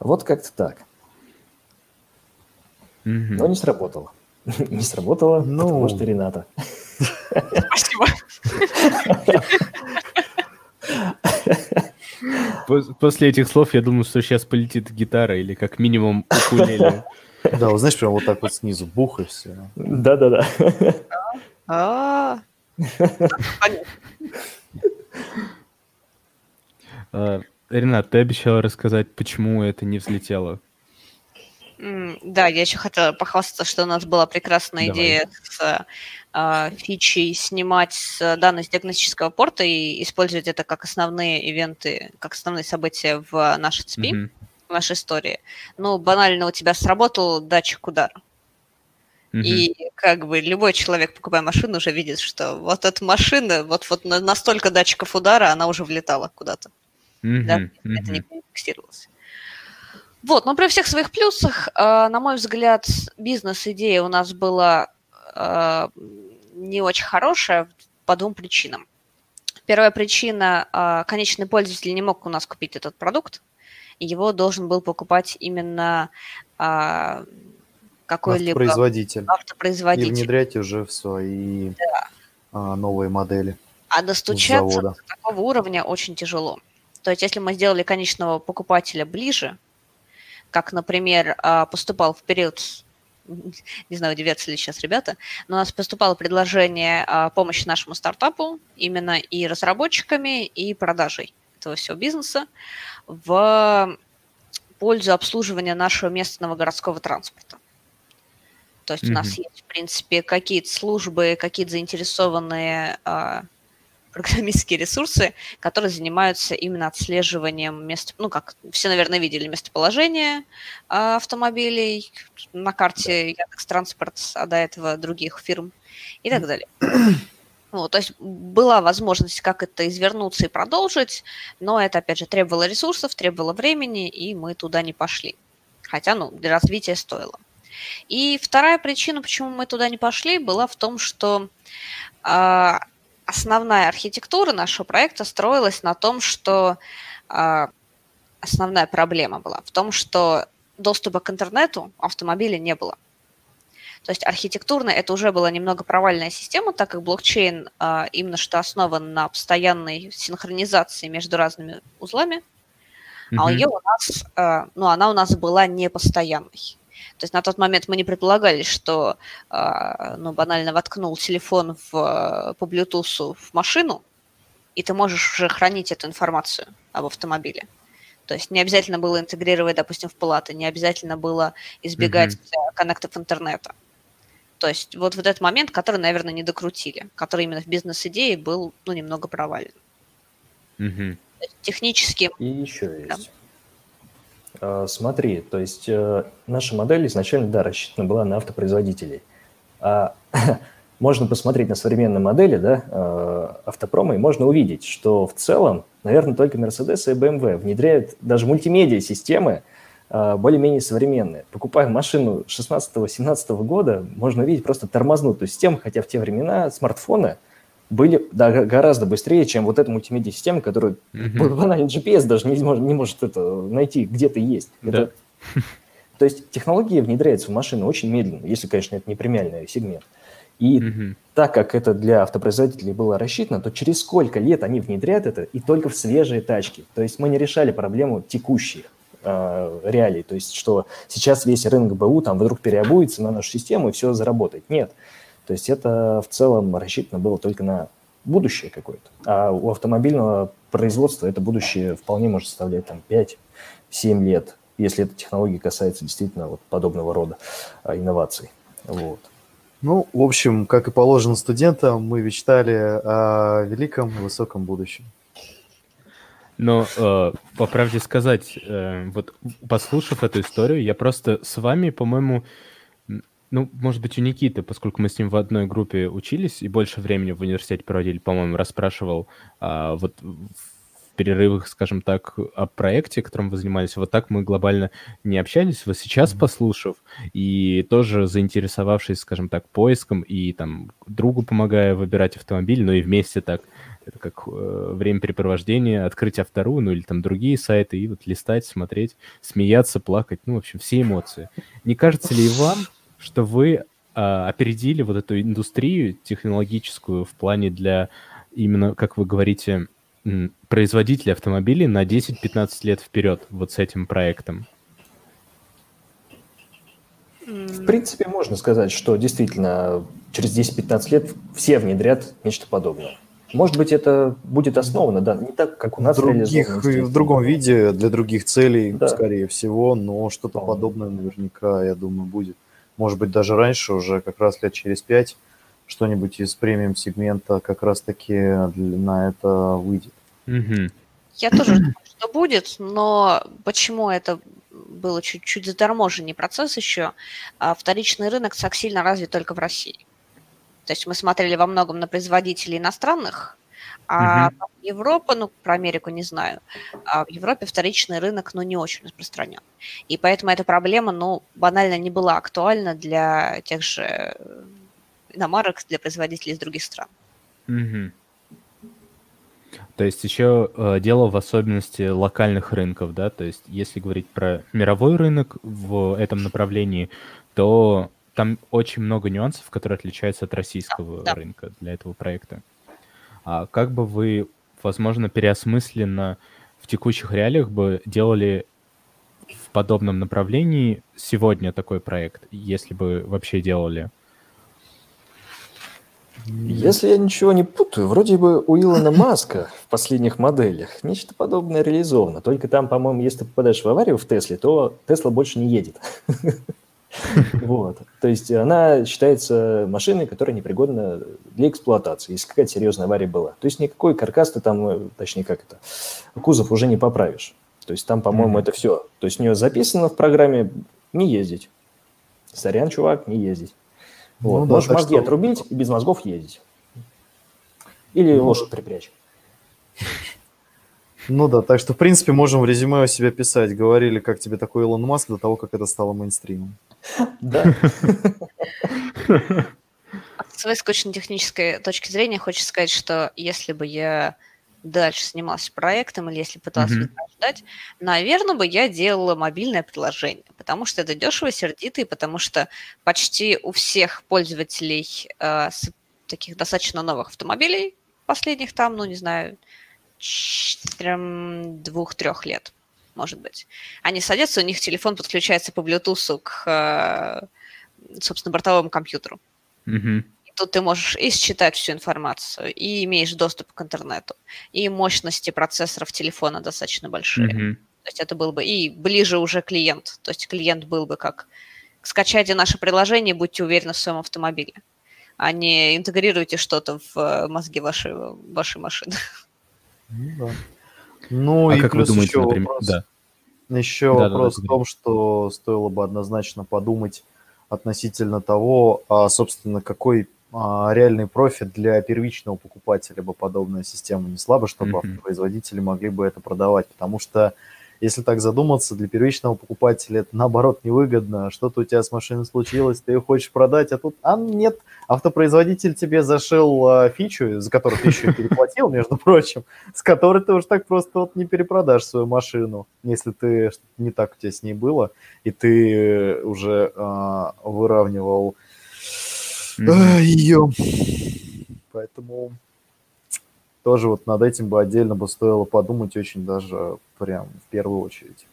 Вот как-то так. Mm-hmm. Но не сработало. не сработало, ну... потому что Рената. Спасибо. После этих слов я думаю, что сейчас полетит гитара или как минимум укулеле. Да, вот знаешь, прям вот так вот снизу бух и все. Да-да-да. А, Ренат, ты обещала рассказать, почему это не взлетело. Да, я еще хотела похвастаться, что у нас была прекрасная Давай. идея с э, фичей снимать с данные с диагностического порта и использовать это как основные ивенты, как основные события в нашей цепи, mm-hmm. в нашей истории. Ну, банально у тебя сработал датчик удара. Mm-hmm. И как бы любой человек, покупая машину, уже видит, что вот эта машина, вот, вот на, на столько датчиков удара она уже влетала куда-то. Mm-hmm. Да? Mm-hmm. Это не фиксировалось. Вот, но при всех своих плюсах, э, на мой взгляд, бизнес-идея у нас была не очень хорошая по двум причинам. Первая причина, э, конечный пользователь не мог у нас купить этот продукт, и его должен был покупать именно какой-либо автопроизводитель. автопроизводитель. И внедрять уже в свои да. новые модели. А достучаться до такого уровня очень тяжело. То есть, если мы сделали конечного покупателя ближе, как, например, поступал в период не знаю, удивятся ли сейчас ребята, но у нас поступало предложение а, помощи нашему стартапу именно и разработчиками, и продажей этого всего бизнеса в пользу обслуживания нашего местного городского транспорта. То есть mm-hmm. у нас есть, в принципе, какие-то службы, какие-то заинтересованные а, программистские ресурсы, которые занимаются именно отслеживанием мест, ну, как все, наверное, видели, местоположение а, автомобилей на карте Яндекс Транспорт, а до этого других фирм и так далее. Вот, то есть была возможность как это извернуться и продолжить, но это, опять же, требовало ресурсов, требовало времени, и мы туда не пошли. Хотя, ну, для развития стоило. И вторая причина, почему мы туда не пошли, была в том, что а, основная архитектура нашего проекта строилась на том, что э, основная проблема была в том, что доступа к интернету автомобиля не было. То есть архитектурно это уже была немного провальная система, так как блокчейн а, именно что основан на постоянной синхронизации между разными узлами, mm-hmm. а ее у нас, а, ну, она у нас была непостоянной. То есть на тот момент мы не предполагали, что, а, ну, банально воткнул телефон в, по Bluetooth в машину, и ты можешь уже хранить эту информацию об автомобиле. То есть не обязательно было интегрировать, допустим, в платы, не обязательно было избегать mm-hmm. коннектов интернета. То есть вот, вот этот момент, который, наверное, не докрутили, который именно в бизнес-идее был ну, немного провален. Mm-hmm. Технически... И еще есть. Да. Смотри, то есть э, наша модель изначально, да, рассчитана была на автопроизводителей. А можно посмотреть на современные модели да, э, автопрома, и можно увидеть, что в целом, наверное, только Mercedes и BMW внедряют даже мультимедиа-системы, э, более-менее современные. Покупая машину 16-17 года, можно увидеть просто тормознутую систему, хотя в те времена смартфоны были да, гораздо быстрее, чем вот эта мультимедиа-система, которую mm-hmm. банально GPS даже не, может, не может это найти, где-то есть. Это... То есть технологии внедряются в машины очень медленно, если, конечно, это не премиальный сегмент. И угу. так как это для автопроизводителей было рассчитано, то через сколько лет они внедрят это и только в свежие тачки. То есть мы не решали проблему текущих э, реалий. То есть что сейчас весь рынок БУ там вдруг переобуется на нашу систему и все заработает. Нет. То есть это в целом рассчитано было только на будущее какое-то. А у автомобильного производства это будущее вполне может составлять там 5-7 лет, если эта технология касается действительно вот подобного рода а, инноваций. Вот. Ну, в общем, как и положено студентам, мы мечтали о великом и высоком будущем. Но, э, по правде сказать, э, вот послушав эту историю, я просто с вами, по-моему, ну, может быть, у Никиты, поскольку мы с ним в одной группе учились и больше времени в университете проводили, по-моему, расспрашивал э, вот перерывах, скажем так, о проекте, которым вы занимались. Вот так мы глобально не общались. Вот сейчас, послушав, и тоже заинтересовавшись, скажем так, поиском и там другу помогая выбирать автомобиль, но и вместе так, это как э, времяпрепровождение, открыть автору, ну или там другие сайты, и вот листать, смотреть, смеяться, плакать, ну, в общем, все эмоции. Не кажется ли вам, что вы э, опередили вот эту индустрию технологическую в плане для именно, как вы говорите, производители автомобилей на 10-15 лет вперед вот с этим проектом? В принципе, можно сказать, что действительно через 10-15 лет все внедрят нечто подобное. Может быть, это будет основано, да, не так, как у нас других, в другом виде, для других целей, да. скорее всего, но что-то подобное наверняка, я думаю, будет. Может быть, даже раньше, уже как раз лет через пять, что-нибудь из премиум-сегмента как раз-таки на это выйдет. Угу. Я тоже думаю, что будет, но почему это было чуть-чуть заторможенный процесс еще? А вторичный рынок так сильно развит только в России. То есть мы смотрели во многом на производителей иностранных, а угу. Европа, ну, про Америку не знаю, а в Европе вторичный рынок, ну, не очень распространен. И поэтому эта проблема, ну, банально не была актуальна для тех же иномарок, для производителей из других стран. Угу. То есть еще э, дело в особенности локальных рынков, да, то есть если говорить про мировой рынок в этом направлении, то там очень много нюансов, которые отличаются от российского да. рынка для этого проекта. А как бы вы, возможно, переосмысленно в текущих реалиях бы делали в подобном направлении сегодня такой проект, если бы вообще делали? Если я ничего не путаю, вроде бы у Илона Маска в последних моделях нечто подобное реализовано. Только там, по-моему, если ты попадаешь в аварию в Тесле, то Тесла больше не едет. Вот. То есть она считается машиной, которая непригодна для эксплуатации, если какая-то серьезная авария была. То есть никакой каркас ты там, э, точнее как это, кузов уже не поправишь. То есть там, по-моему, это все. То есть у нее записано в программе не ездить. Сорян, чувак, не ездить. Вот. Ну, Можешь да, мозги что... отрубить и без мозгов ездить. Или ну, лошадь припрячь. Ну да, так что, в принципе, можем в резюме у себя писать. Говорили, как тебе такой Илон Маск до того, как это стало мейнстримом. Да. С своей скучно-технической точки зрения хочется сказать, что если бы я дальше занималась проектом или если пыталась Мгм. возрождать, наверное, бы я делала мобильное приложение, потому что это дешево, сердито, и потому что почти у всех пользователей э, с таких достаточно новых автомобилей, последних там, ну, не знаю, двух-трех лет, может быть. Они садятся, у них телефон подключается по Bluetooth к, э, собственно, бортовому компьютеру. И тут ты можешь и считать всю информацию, и имеешь доступ к интернету, и мощности процессоров телефона достаточно большие. Мгм. То есть это был бы и ближе уже клиент. То есть клиент был бы как скачайте наше приложение, будьте уверены в своем автомобиле, а не интегрируйте что-то в э, мозги вашей, вашей машины. Ну, да. Ну А и как вы плюс думаете, еще например? вопрос, Да. еще Да-да-да, вопрос в говори. том, что стоило бы однозначно подумать относительно того, а, собственно, какой а, реальный профит для первичного покупателя бы подобная система несла бы, чтобы Мгм. автопроизводители могли бы это продавать. Потому что, если так задуматься, для первичного покупателя это наоборот невыгодно. Что-то у тебя с машиной случилось, ты ее хочешь продать, а тут, а нет, автопроизводитель тебе зашил а, фичу, за которую ты еще и переплатил, между прочим, с которой ты уж так просто вот не перепродашь свою машину, если ты не так у тебя с ней было, и ты уже а, выравнивал Мгм. ее. Поэтому тоже вот над этим бы отдельно бы стоило подумать очень даже прям в первую очередь.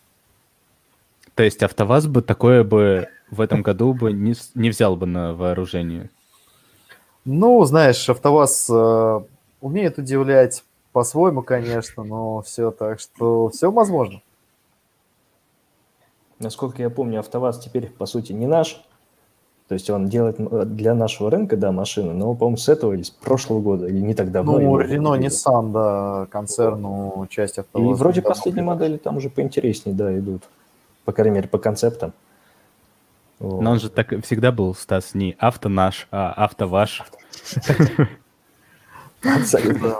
То есть АвтоВАЗ бы такое бы в этом году бы не, не взял бы на вооружение. Ну, знаешь, АвтоВАЗ э, умеет удивлять по-своему, конечно, но все так, что все возможно. Насколько я помню, АвтоВАЗ теперь, по сути, не наш. То есть он делает м, для нашего рынка, да, машины, но, по-моему, с этого или с прошлого года, или не так давно. Ну, Рено. Nissan, да, концерну часть И АвтоВАЗа. вроде давно последние модели там уже поинтереснее, да, идут. По крайней мере, по концептам. Вот. Но он же так и всегда был, Стас, не авто наш, а авто ваш. Абсолютно.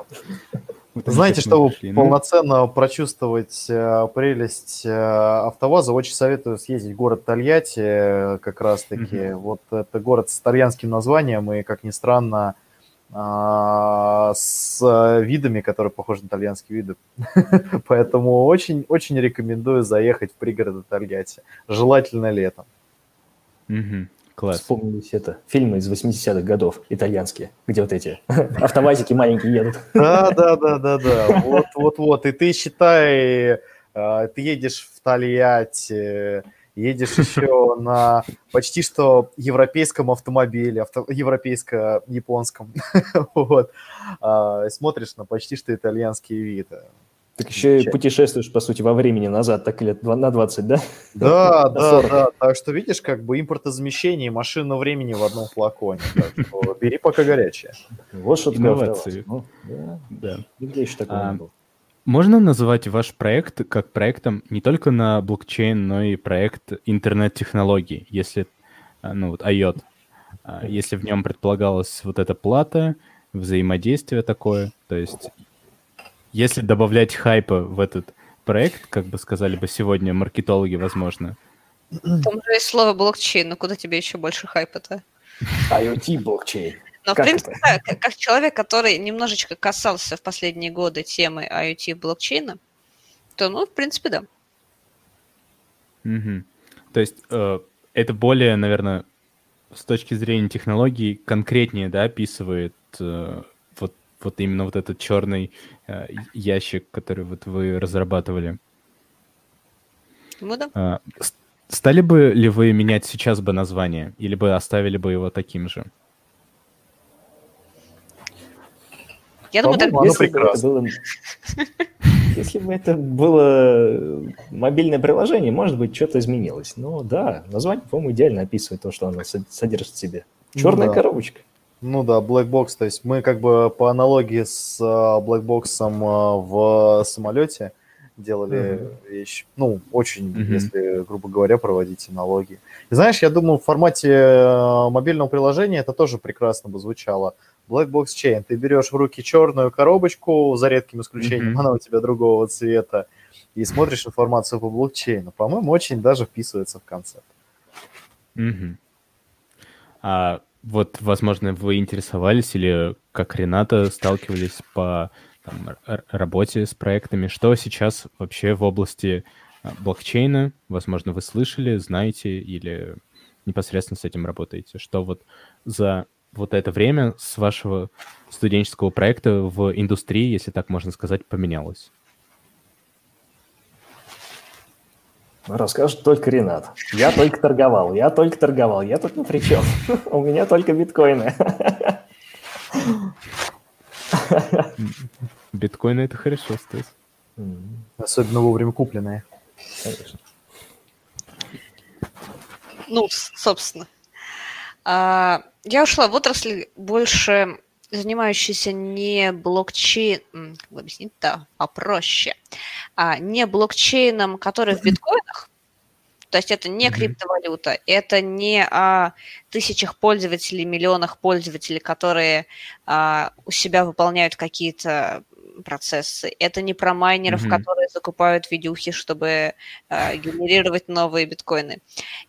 Знаете, чтобы пришли. Ну, полноценно прочувствовать э, прелесть э, АвтоВАЗа, очень советую съездить в город Тольятти, э, как раз-таки. Вот это город с итальянским названием и, как ни странно, с видами, которые похожи на итальянские виды. Поэтому очень-очень рекомендую заехать в пригороды Тольятти. Желательно летом. мгм, Класс. Вспомнились это фильмы из 80-х годов, итальянские, где вот эти автоматики маленькие едут. Да, да, да, да, да. Вот, вот, вот. И ты считай, э, ты едешь в Тольятти, едешь еще на почти что европейском автомобиле, авто, европейско-японском, вот. А, смотришь на почти что итальянские виды. Так еще и путешествуешь, по сути, во времени назад, так лет на 20, да? Да, да, 40. да. Так что видишь, как бы импортозамещение и машина времени в одном флаконе. Бери пока горячее. Вот что такое Инновации. Ну, да, Да. нигде еще такого А, не было. Можно назвать ваш проект как проектом не только на блокчейн, но и проект интернет-технологий, если, а, ну вот, IOT, а, если в нем предполагалась вот эта плата, взаимодействие такое, то есть если добавлять хайпа в этот проект, как бы сказали бы сегодня маркетологи, возможно, Там же есть слово блокчейн, ну куда тебе еще больше хайпа-то? IoT блокчейн. Но, в Как принципе, это? да, как, как человек, который немножечко касался в последние годы темы IoT блокчейна, то, ну, в принципе, да. Мгм. То есть э, это более, наверное, с точки зрения технологий конкретнее, да, описывает э, вот, именно вот этот черный э, ящик, который вот вы разрабатывали. Ну да. А, стали бы ли вы менять сейчас бы название, или бы оставили бы его таким же? Я думаю, так Если бы это прекрасно. было- Если бы это было мобильное приложение, может быть, что-то изменилось. Но да, название, по-моему, идеально описывает то, что оно со- содержит в себе. Ну Черная да. коробочка. Ну да, Black Box, то есть мы как бы по аналогии с а, Black Box а, в самолете делали вещь. Ну, очень, Мгм. если, грубо говоря, проводить аналогии. И знаешь, я думаю, в формате э, мобильного приложения это тоже прекрасно бы звучало. Black Box Chain. Ты берешь в руки черную коробочку, за редким исключением, Мгм. она у тебя другого цвета, и смотришь информацию по блокчейну. По-моему, очень даже вписывается в концепт. Мгм. А вот, возможно, вы интересовались или, как Рената, сталкивались по там, работе с проектами. Что сейчас вообще в области а, блокчейна? Возможно, вы слышали, знаете или непосредственно с этим работаете? Что вот за вот это время с вашего студенческого проекта в индустрии, если так можно сказать, поменялось? Расскажет только Ренат. Я только торговал, я только торговал, я тут ни при чем. У меня только биткоины. Биткоины это хорошо, Стас. Особенно вовремя купленные. Конечно. Ну, собственно. А, я ушла в отрасль больше занимающийся не блокчейн, как бы объяснить-то попроще, а не блокчейном, который в биткоинах, то есть это не криптовалюта, это не о тысячах пользователей, миллионах пользователей, которые а, у себя выполняют какие-то процессы. Это не про майнеров, mm-hmm. которые закупают видюхи, чтобы а, генерировать новые биткоины.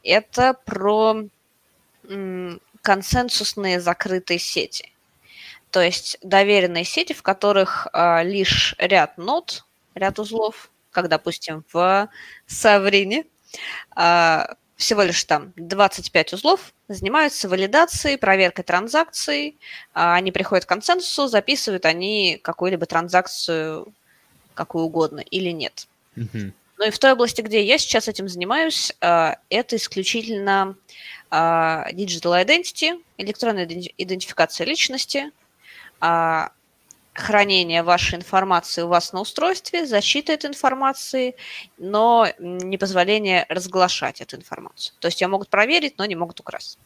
Это про м, консенсусные закрытые сети. То есть доверенные сети, в которых а, лишь ряд нод, ряд узлов, как, допустим, в Саврине, а, всего лишь там 25 узлов занимаются валидацией, проверкой транзакций. А, они приходят к консенсусу, записывают они какую-либо транзакцию, какую угодно, или нет. Mm-hmm. Ну и в той области, где я сейчас этим занимаюсь, а, это исключительно digital identity, электронная идентификация личности, а, хранение вашей информации у вас на устройстве, защита этой информации, но не позволение разглашать эту информацию. То есть ее могут проверить, но не могут украсть.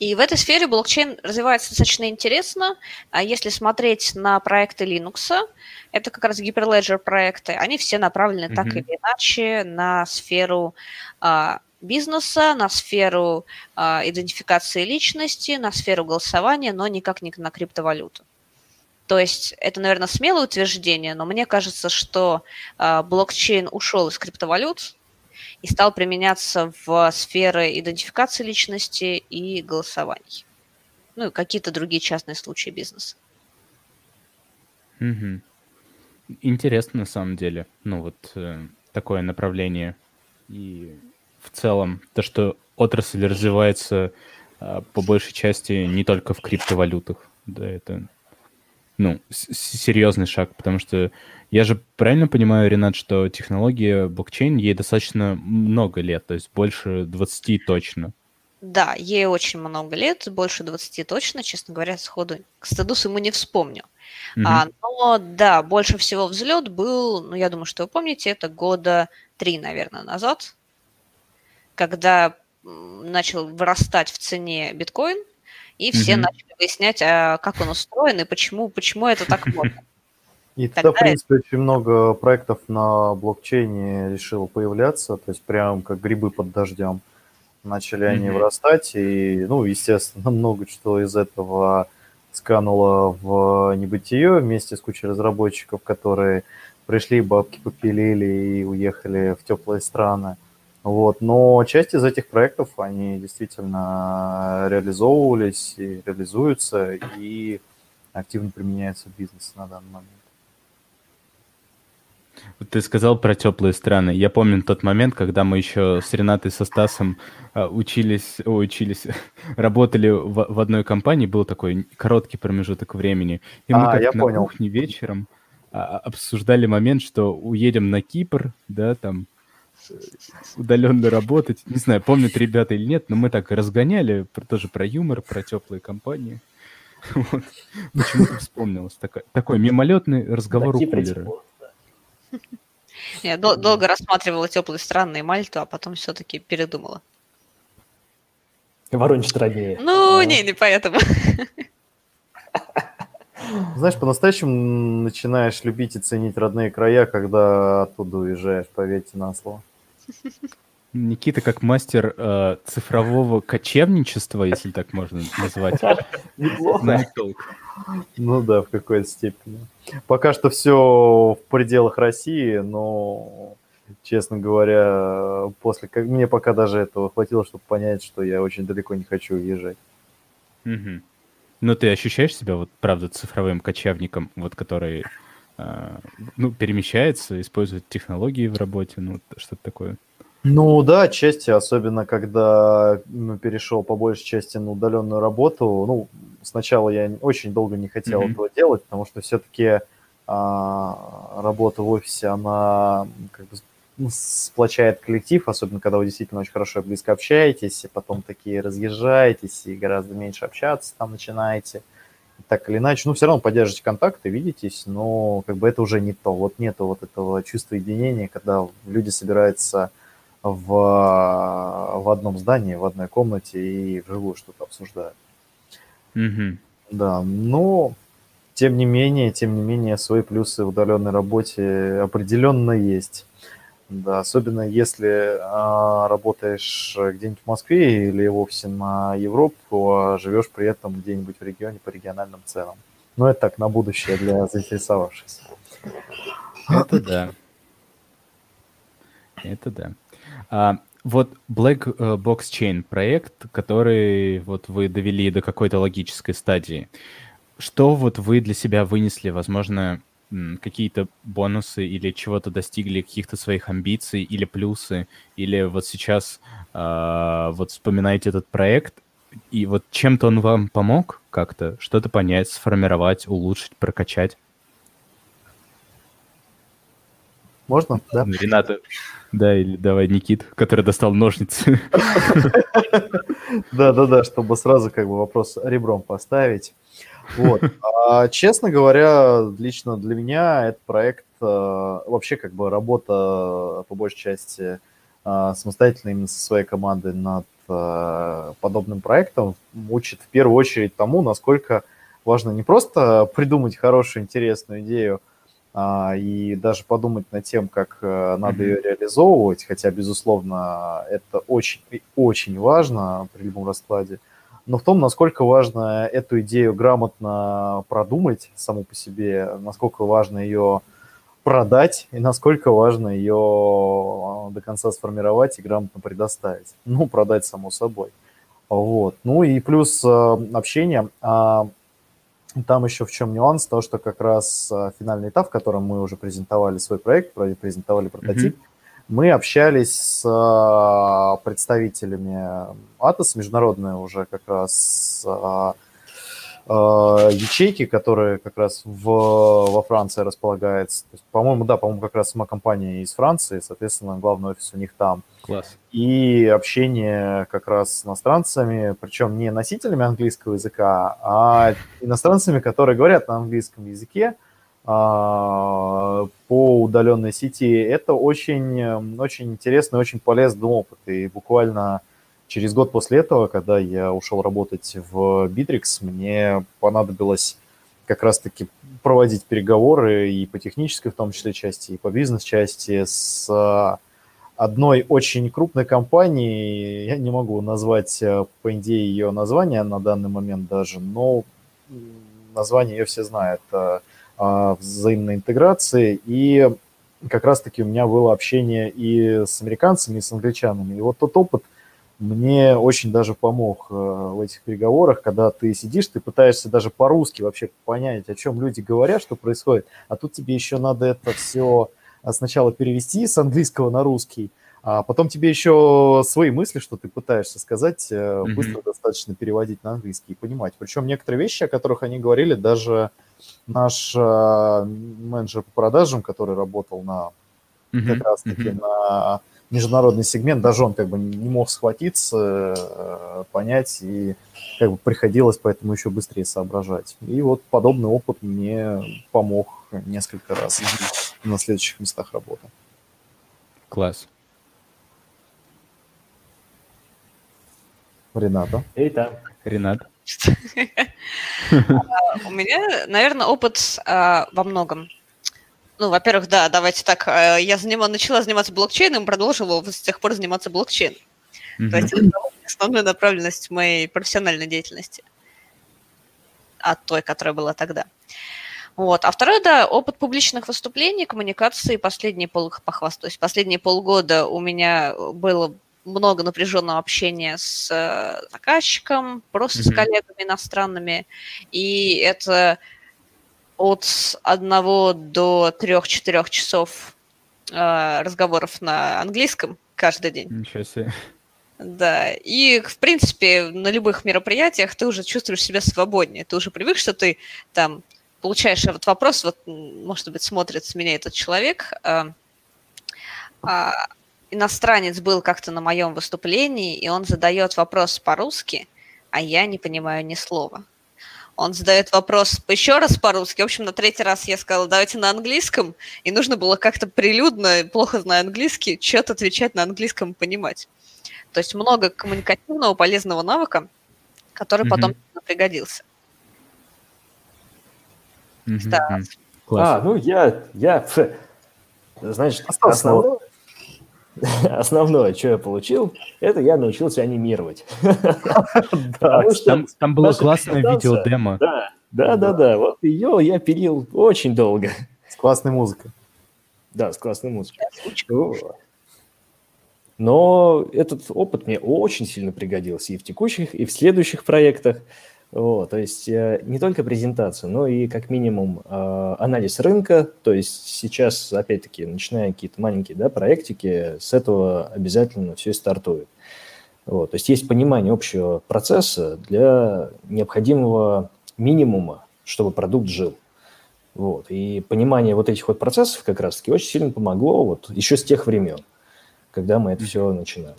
И в этой сфере блокчейн развивается достаточно интересно. А если смотреть на проекты Linux, это как раз Hyperledger проекты, они все направлены mm-hmm. так или иначе на сферу а, бизнеса, на сферу а, идентификации личности, на сферу голосования, но никак не на криптовалюту. То есть это, наверное, смелое утверждение, но мне кажется, что а, блокчейн ушел из криптовалют и стал применяться в сферы идентификации личности и голосований. Ну и какие-то другие частные случаи бизнеса. Угу. Интересно на самом деле. Ну вот э, такое направление. И в целом то, что отрасль развивается э, по большей части не только в криптовалютах. Да, это ну, серьезный шаг, потому что я же правильно понимаю, Ренат, что технология блокчейн, ей достаточно много лет, то есть больше 20 точно. Да, ей очень много лет, больше 20 точно, честно говоря, сходу к стыду ему не вспомню. Mm-hmm. А, но да, больше всего взлет был, ну, я думаю, что вы помните, это года три, наверное, назад, когда начал вырастать в цене биткоин, и все mm-hmm. начали выяснять, а как он устроен и почему, почему это так модно. И тогда, в принципе, очень много проектов на блокчейне решило появляться, то есть прям как грибы под дождем. Начали они mm-hmm. вырастать, и, ну, естественно, много что из этого скануло в небытие вместе с кучей разработчиков, которые пришли, бабки попилили и уехали в теплые страны. Вот. Но часть из этих проектов, они действительно реализовывались и реализуются, и активно применяются в бизнесе на данный момент. Ты сказал про теплые страны. Я помню тот момент, когда мы еще с Ренатой, со Стасом а, учились, о, учились, работали в, в одной компании, был такой короткий промежуток времени. И мы а, как на понял. кухне вечером а, обсуждали момент, что уедем на Кипр, да, там удаленно работать. Не знаю, помнят ребята или нет, но мы так разгоняли тоже про юмор, про теплые компании. Вот. Почему-то вспомнилось. Такой, такой мимолетный разговор у кулера. Я дол- долго рассматривала теплые страны и Мальту, а потом все-таки передумала. Воронеж труднее. Ну, а. не, не поэтому. Знаешь, по-настоящему начинаешь любить и ценить родные края, когда оттуда уезжаешь, поверьте на слово. Никита как мастер э, цифрового кочевничества, если так можно назвать. Неплохо. Ну да, в какой-то степени. Пока что все в пределах России, но, честно говоря, после как мне пока даже этого хватило, чтобы понять, что я очень далеко не хочу уезжать. Угу. Но ты ощущаешь себя вот, правда, цифровым кочевником, вот который ну, перемещается, использует технологии в работе, ну, что-то такое? Ну да, отчасти, особенно когда ну, перешел по большей части на удаленную работу. Ну, сначала я очень долго не хотел mm-hmm. этого делать, потому что все-таки а, работа в офисе, она как бы ну, сплочает коллектив, особенно когда вы действительно очень хорошо и близко общаетесь, и потом такие разъезжаетесь, и гораздо меньше общаться там начинаете. Так или иначе, ну, все равно поддерживаете контакты, видитесь, но как бы это уже не то. Вот нету вот этого чувства единения, когда люди собираются в, в одном здании, в одной комнате и вживую что-то обсуждают. Mm-hmm. Да, но тем не менее, тем не менее, свои плюсы в удаленной работе определенно есть. Да, особенно если а, работаешь где-нибудь в Москве или вовсе на Европу, а живешь при этом где-нибудь в регионе по региональным ценам. Но это так, на будущее для заинтересовавшихся. Это да. Это да. А, вот Black э, Box Chain проект, который вот вы довели до какой-то логической стадии. Что вот вы для себя вынесли, возможно, какие-то бонусы или чего-то достигли, каких-то своих амбиций или плюсы, или вот сейчас э, вот вспоминаете этот проект, и вот чем-то он вам помог как-то, что-то понять, сформировать, улучшить, прокачать? Можно? Да. Рената, да, или давай Никит, который достал ножницы. Да-да-да, чтобы сразу как бы вопрос ребром поставить. Вот. А, честно говоря, лично для меня этот проект э, вообще как бы работа по большей части э, самостоятельно именно со своей командой над э, подобным проектом учит в первую очередь тому, насколько важно не просто придумать хорошую, интересную идею, а, и даже подумать над тем, как надо ее реализовывать, хотя, безусловно, это очень, очень важно при любом раскладе, но в том, насколько важно эту идею грамотно продумать саму по себе, насколько важно ее продать и насколько важно ее а, до конца сформировать и грамотно предоставить. Ну, продать, само собой. Вот. Ну и плюс э, общение. А, там еще в чем нюанс, то, что как раз э, финальный этап, в котором мы уже презентовали свой проект, презентовали прототип, mm-hmm мы общались с а, представителями АТОС, международные уже как раз а, а, ячейки, которые как раз в, во Франции располагается. по-моему, да, по-моему, как раз сама компания из Франции, соответственно, главный офис у них там. Класс. И общение как раз с иностранцами, причем не носителями английского языка, а иностранцами, которые говорят на английском языке, по удаленной сети, это очень, эм, очень интересный, очень полезный опыт. И буквально через год после этого, когда я ушел работать в Bittrex, мне понадобилось как раз-таки проводить переговоры и по технической, в том числе, части, и по бизнес-части с одной очень крупной компанией. Я не могу назвать, э, по идее, ее название на данный момент даже, но название ее все знают – а, взаимной интеграции. И как раз-таки у меня было общение и с американцами, и с англичанами. И вот тот опыт мне очень даже помог э, в этих переговорах, когда ты сидишь, ты пытаешься даже по-русски вообще понять, о чем люди говорят, что происходит, а тут тебе еще надо это все сначала перевести с английского на русский, а потом тебе еще свои мысли, что ты пытаешься сказать, mm-hmm. быстро достаточно переводить на английский и понимать. Причем некоторые вещи, о которых они говорили, даже наш э, менеджер по продажам, который работал на uh-huh, как раз-таки uh-huh. на международный сегмент, даже он как бы не мог схватиться, э, понять, и как бы приходилось поэтому еще быстрее соображать. И вот подобный опыт мне помог несколько раз на следующих местах работы. Класс. Рената. Эй, Ренат. У меня, наверное, опыт а, во многом. Ну, во-первых, да, давайте так. А, я занима, начала заниматься блокчейном, продолжила с тех пор заниматься блокчейном. То есть это основная направленность моей профессиональной деятельности от той, которая была тогда. Вот. А второе, да, опыт публичных выступлений, коммуникации. Последние пол, похвастаюсь, последние полгода у меня было много напряженного общения с э, заказчиком, просто mm-hmm. с коллегами иностранными, и это от одного до трех-четырех часов э, разговоров на английском каждый день. Ничего себе. Да, и, в принципе, на любых мероприятиях ты уже чувствуешь себя свободнее. Ты уже привык, что ты там получаешь этот вопрос, вот, может быть, смотрит с меня этот человек. А, а, иностранец был как-то на моем выступлении, и он задает вопрос по-русски, а я не понимаю ни слова. Он задает вопрос еще раз по-русски. В общем, на третий раз я сказала, давайте на английском. И нужно было как-то прилюдно, плохо зная английский, что-то отвечать на английском понимать. То есть много коммуникативного полезного навыка, который mm-hmm. потом пригодился. Mm-hmm. Да. А, ну я, я, значит, основное, основное, что я получил, это я научился анимировать. Там было классное видео-демо. Да, да, да, да. Вот ее я пилил очень долго. С классной музыкой. Да, с классной музыкой. Но этот опыт мне очень сильно пригодился и в текущих, и в следующих проектах. Вот, то есть э, не только презентация, но и как минимум э, анализ рынка. То есть сейчас, опять-таки, начиная какие-то маленькие да, проектики, с этого обязательно все и стартует. Вот, то есть есть понимание общего процесса для необходимого минимума, чтобы продукт жил. Вот, и понимание вот этих вот процессов как раз-таки очень сильно помогло вот еще с тех времен когда мы это все начинали.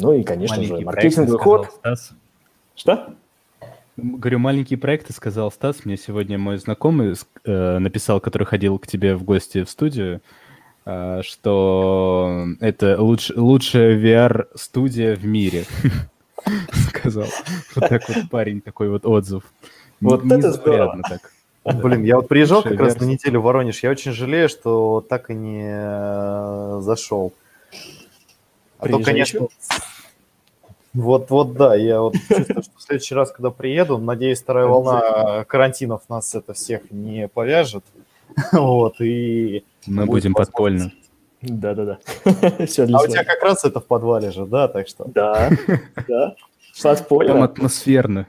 Ну и, конечно Маленький же, маркетинговый ход. Стас. Что? Говорю, маленькие проекты, сказал Стас. Мне сегодня мой знакомый э, написал, который ходил к тебе в гости в студию, э, что это луч, лучшая VR-студия в мире. Сказал. Вот так вот парень, такой вот отзыв. Вот это здорово. так. Блин, я вот приезжал как раз на неделю в Воронеж. Я очень жалею, что так и не э, зашел. А то, конечно, вот, вот, да, я вот чувствую, что в следующий раз, когда приеду, надеюсь, вторая волна карантинов нас это всех не повяжет. Вот, и... Мы будем подпольно. Да-да-да. А у тебя как раз это в подвале же, да, так что... Да, да. Подпольно. Там атмосферно.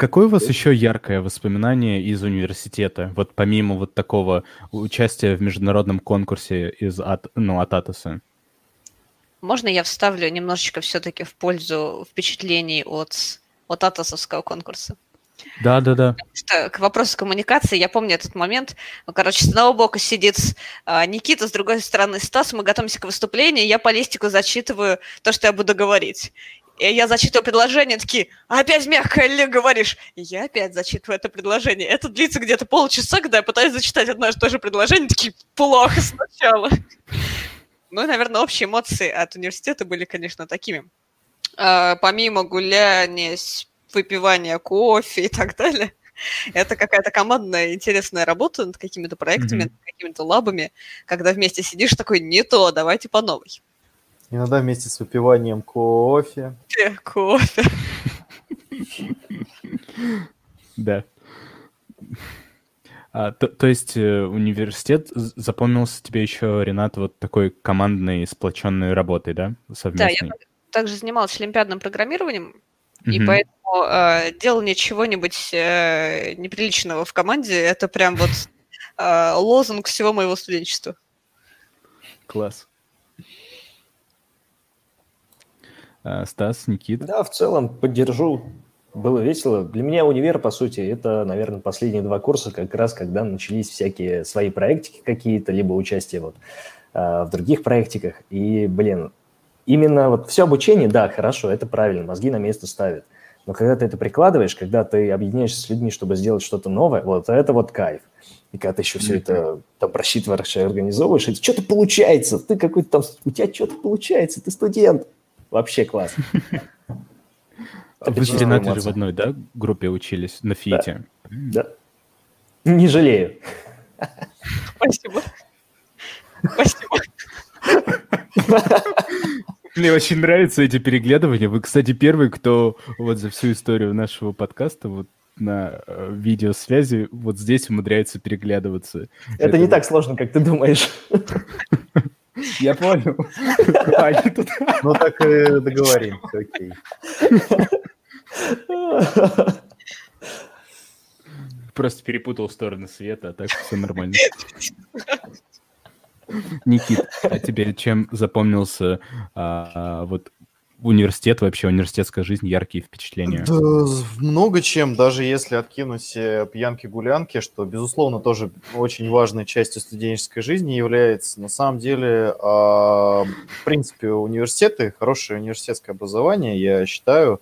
Какое у вас еще яркое воспоминание из университета? Вот помимо вот такого участия в международном конкурсе из от, ну, от Атоса? Можно я вставлю немножечко все-таки в пользу впечатлений от, от Атосовского конкурса? Да, да, да. Что, к вопросу коммуникации, я помню этот момент. Ну, короче, с одного бока сидит а, Никита, с другой стороны Стас, мы готовимся к выступлению, я по листику зачитываю то, что я буду говорить. И я зачитываю предложение, такие, опять мягко ли говоришь? И я опять зачитываю это предложение. Это длится где-то полчаса, когда я пытаюсь зачитать одно и то же предложение, такие, плохо сначала. Ну и, наверное, общие эмоции от университета были, конечно, такими. А, помимо гуляния, выпивания кофе и так далее, это какая-то командная интересная работа над какими-то проектами, mm-hmm. какими-то лабами, когда вместе сидишь такой, не то, давайте по новой. Иногда вместе с выпиванием кофе. Кофе. Да. А, то, то есть э, университет запомнился тебе еще, Ренат, вот такой командной, сплоченной работой, да, совместной? Да, я также занималась олимпиадным программированием, mm-hmm. и поэтому э, делание чего-нибудь э, неприличного в команде – это прям вот э, лозунг всего моего студенчества. Класс. А, Стас, Никит? Да, в целом поддержу. Было весело. Для меня универ, по сути, это, наверное, последние два курса, как раз когда начались всякие свои проектики какие-то, либо участие вот а, в других проектиках. И, блин, именно вот все обучение, да, хорошо, это правильно, мозги на место ставят. Но когда ты это прикладываешь, когда ты объединяешься с людьми, чтобы сделать что-то новое, вот это вот кайф. И когда ты еще все это там просчитываешь и организовываешь, это что-то получается, ты какой-то там, у тебя что-то получается, ты студент. Вообще класс. Вы с Ренатой же в одной, да, группе учились на ФИТе? Да. Не жалею. Спасибо. Спасибо. Мне очень нравятся эти переглядывания. Вы, кстати, первый, кто вот за всю историю нашего подкаста вот на э, видеосвязи вот здесь умудряются переглядываться. Это, Это не так сложно, как ты думаешь. Я понял. Ну так и договоримся, окей. Просто перепутал стороны света, а так все нормально. Никит, а тебе чем запомнился а, вот университет, вообще университетская жизнь, яркие впечатления? Да, много чем, даже если откинуть пьянки-гулянки, что, безусловно, тоже очень важной частью студенческой жизни является. На самом деле, а, в принципе, университеты, хорошее университетское образование, я считаю,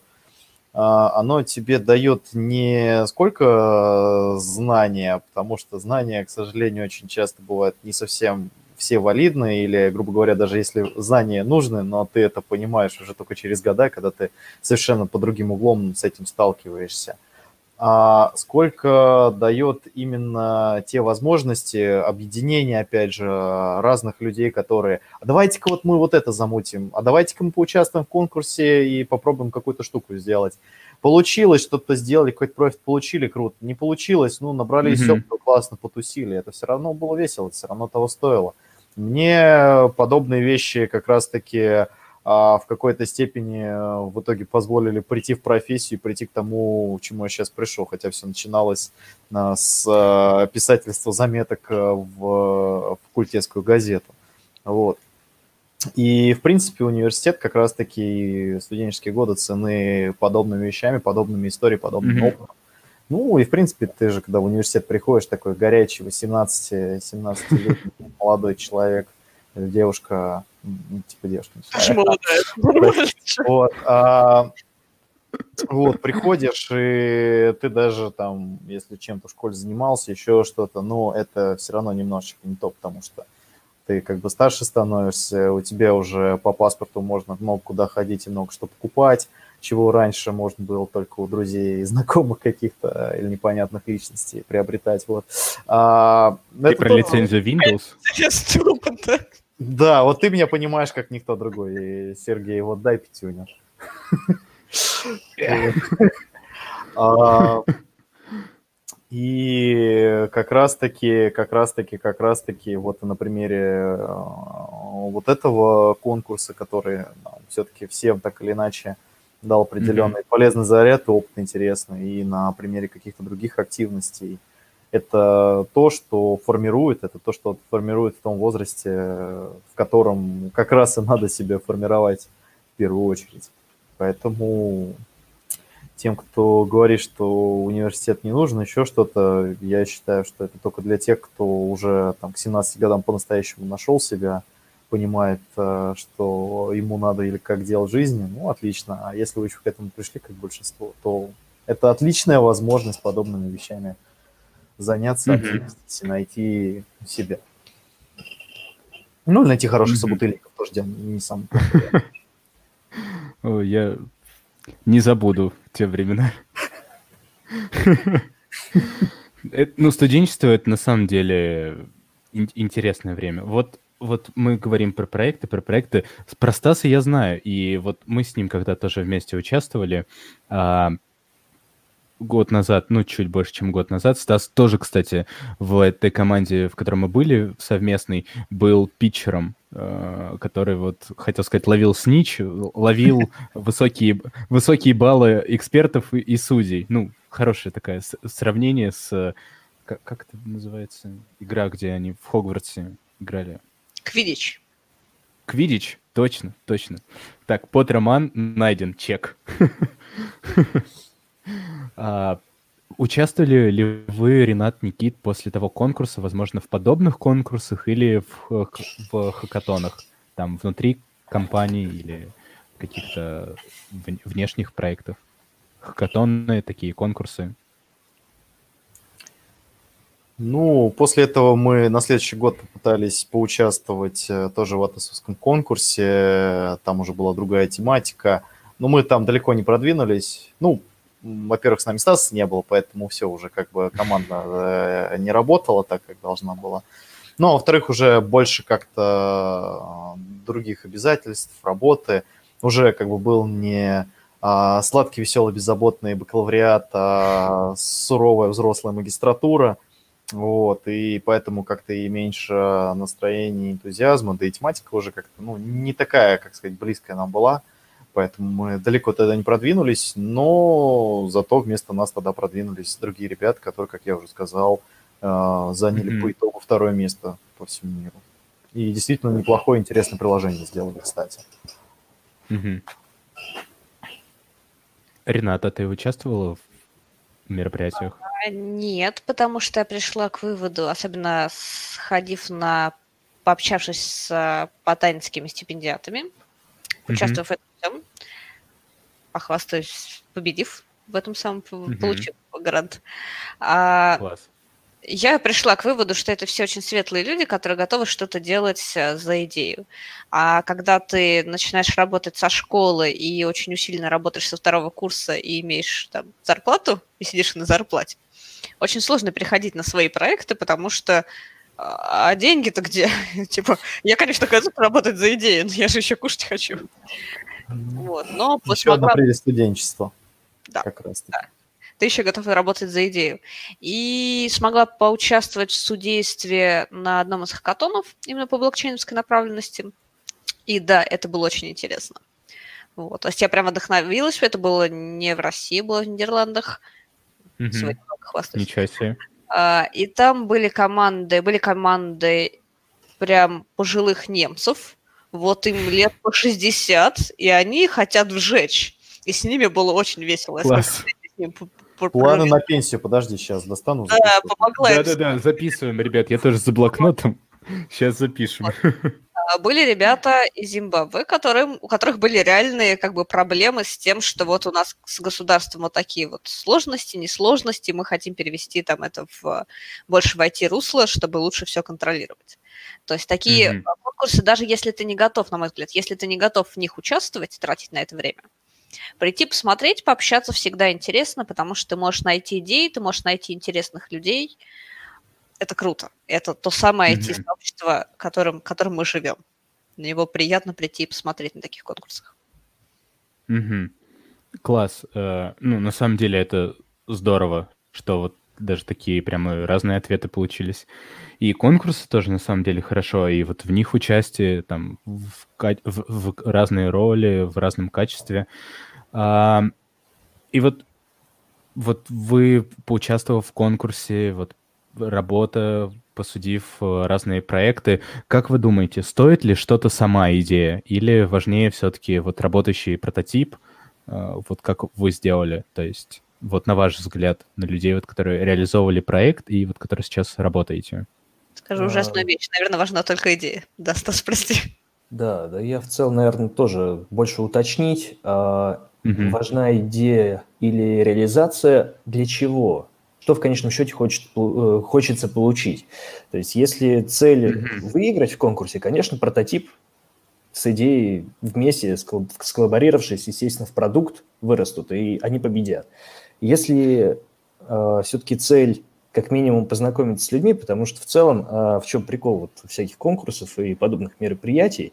а, оно тебе дает не сколько знания, потому что знания, к сожалению, очень часто бывают не совсем все валидны, или, грубо говоря, даже если знания нужны, но ты это понимаешь уже только через года, когда ты совершенно по другим углом с этим сталкиваешься. А сколько дает именно те возможности объединения, опять же, разных людей, которые, а давайте-ка вот мы вот это замутим, а давайте-ка мы поучаствуем в конкурсе и попробуем какую-то штуку сделать. Получилось, что-то сделали, какой-то профит получили, круто. Не получилось, ну, набрали mm-hmm. все, классно потусили. Это все равно было весело, это все равно того стоило. Мне подобные вещи как раз-таки а, в какой-то степени э, в итоге позволили прийти в профессию, прийти к тому, к чему я сейчас пришел, хотя все начиналось а, с а, писательства заметок э, в факультетскую газету. Вот. И, в принципе, университет как раз-таки студенческие годы цены подобными вещами, подобными историями, подобным mm-hmm. опытом. Ну, и, в принципе, ты же, когда в университет приходишь, такой горячий, 18-17-летний молодой человек, девушка, ну, типа девушка. Вот, а, вот, приходишь, и ты даже там, если чем-то в школе занимался, еще что-то, но это все равно немножечко не то, потому что ты как бы старше становишься, у тебя уже по паспорту можно много куда ходить и много что покупать, чего раньше можно было только у друзей и знакомых каких-то или непонятных личностей приобретать. Вот. А, ты про тоже... лицензию Windows? Да, вот ты меня понимаешь, как никто другой, Сергей, вот дай пятюню. А, и как раз-таки, как раз-таки, как раз-таки вот на примере э, вот этого конкурса, который все-таки всем так или иначе дал определенный mm-hmm. полезный заряд, опыт интересный, и на примере каких-то других активностей. Это то, что формирует, это то, что формирует в том возрасте, в котором как раз и надо себя формировать в первую очередь. Поэтому тем, кто говорит, что университет не нужен, еще что-то, я считаю, что это только для тех, кто уже там, к 17 годам по-настоящему нашел себя – понимает, э, что ему надо или как делать жизни, ну, отлично. А если вы еще к этому пришли, как большинство, то это отличная возможность подобными вещами заняться, mm-hmm. найти себя. Ну, или найти хороших mm-hmm. собутыльников тоже дело не сам. Я не забуду те времена. Ну, студенчество — это на самом деле интересное время. Вот вот мы говорим про проекты, про проекты. Про Стаса я знаю, и вот мы с ним когда тоже вместе участвовали а, год назад, ну, чуть больше, чем год назад. Стас тоже, кстати, в этой команде, в которой мы были, совместный, был питчером, а, который вот, хотел сказать, ловил снич, ловил высокие, высокие баллы экспертов и, и судей. Ну, хорошее такое сравнение с... Как, как это называется? Игра, где они в Хогвартсе играли. Квидич. Квидич? Точно, точно. Так, под найден, чек. а, участвовали ли вы, Ренат, Никит, после того конкурса, возможно, в подобных конкурсах или в, в хакатонах, там, внутри компании или каких-то внешних проектов? Хакатоны, такие конкурсы. Ну, после этого мы на следующий год попытались поучаствовать э, тоже в атосовском конкурсе. Там уже была другая тематика. Но мы там далеко не продвинулись. Ну, во-первых, с нами Стас не было, поэтому все уже как бы команда э, не работала так, как должна была. Ну, а во-вторых, уже больше как-то э, других обязательств, работы. Уже как бы был не а, сладкий, веселый, беззаботный бакалавриат, а, суровая взрослая магистратура, вот, и поэтому как-то и меньше настроения, энтузиазма, да и тематика уже как-то, ну, не такая, как сказать, близкая нам была, поэтому мы далеко тогда не продвинулись, но зато вместо нас тогда продвинулись другие ребята, которые, как я уже сказал, а, заняли mm-hmm. по итогу второе место по всему миру. И действительно неплохое, интересное приложение сделали, кстати. Mm-hmm. Рената, ты участвовала в мероприятиях? А, нет, потому что я пришла к выводу, особенно сходив на, пообщавшись с потанинскими стипендиатами, mm-hmm. участвовав в этом всем, похвастаюсь, победив в этом самом, mm-hmm. получив грант. А, Класс я пришла к выводу, что это все очень светлые люди, которые готовы что-то делать э, за идею. А когда ты начинаешь работать со школы и очень усиленно работаешь со второго курса и имеешь там зарплату, и сидишь на зарплате, очень сложно переходить на свои проекты, потому что а, а деньги-то где? типа, я, конечно, готов работать за идею, но я же еще кушать хочу. Вот, но Еще одна прелесть студенчества. Да. Как раз. Да ты еще готова работать за идею. И смогла поучаствовать в судействе на одном из хакатонов, именно по блокчейновской направленности. И да, это было очень интересно. Вот. То есть я прям вдохновилась, это было не в России, было в Нидерландах. Сегодня Ничего себе. А, и там были команды, были команды прям пожилых немцев, вот им лет по 60, и они хотят вжечь. И с ними было очень весело. Класс. Я Планы на пенсию, подожди, сейчас достану. Да, помогла. Да-да-да, записываем, ребят, я тоже за блокнотом. Сейчас запишем. А, были ребята из Зимбабве, которые, у которых были реальные как бы проблемы с тем, что вот у нас с государством вот такие вот сложности, несложности, мы хотим перевести там это в больше в IT-русло, чтобы лучше все контролировать. То есть такие mm-hmm. конкурсы, даже если ты не готов, на мой взгляд, если ты не готов в них участвовать, тратить на это время, Прийти посмотреть, пообщаться всегда интересно, потому что ты можешь найти идеи, ты можешь найти интересных людей. Это круто. Это то самое IT-сообщество, которым, которым мы живем. На него приятно прийти и посмотреть на таких конкурсах. Угу. Класс. Э, ну, на самом деле это здорово, что вот даже такие прямо разные ответы получились. И конкурсы тоже на самом деле хорошо, и вот в них участие там в, в, в разные роли, в разном качестве. А, и вот, вот вы, поучаствовав в конкурсе, вот работа, посудив э, разные проекты, как вы думаете, стоит ли что-то сама идея, или важнее все-таки вот работающий прототип, э, вот как вы сделали, то есть вот на ваш взгляд, на людей, вот, которые реализовывали проект и вот которые сейчас работаете? Скажу ужасную а. вещь. Наверное, важна только идея. Да, Стас, прости. Да, да, я в целом, наверное, тоже больше уточнить. А, угу. Важна идея или реализация для чего? Что в конечном счете хочет, э, хочется получить? То есть, если цель угу. выиграть в конкурсе, конечно, прототип с идеей вместе, сколлаборировавшись, естественно, в продукт вырастут, и они победят. Если э, все-таки цель как минимум познакомиться с людьми, потому что в целом э, в чем прикол вот всяких конкурсов и подобных мероприятий,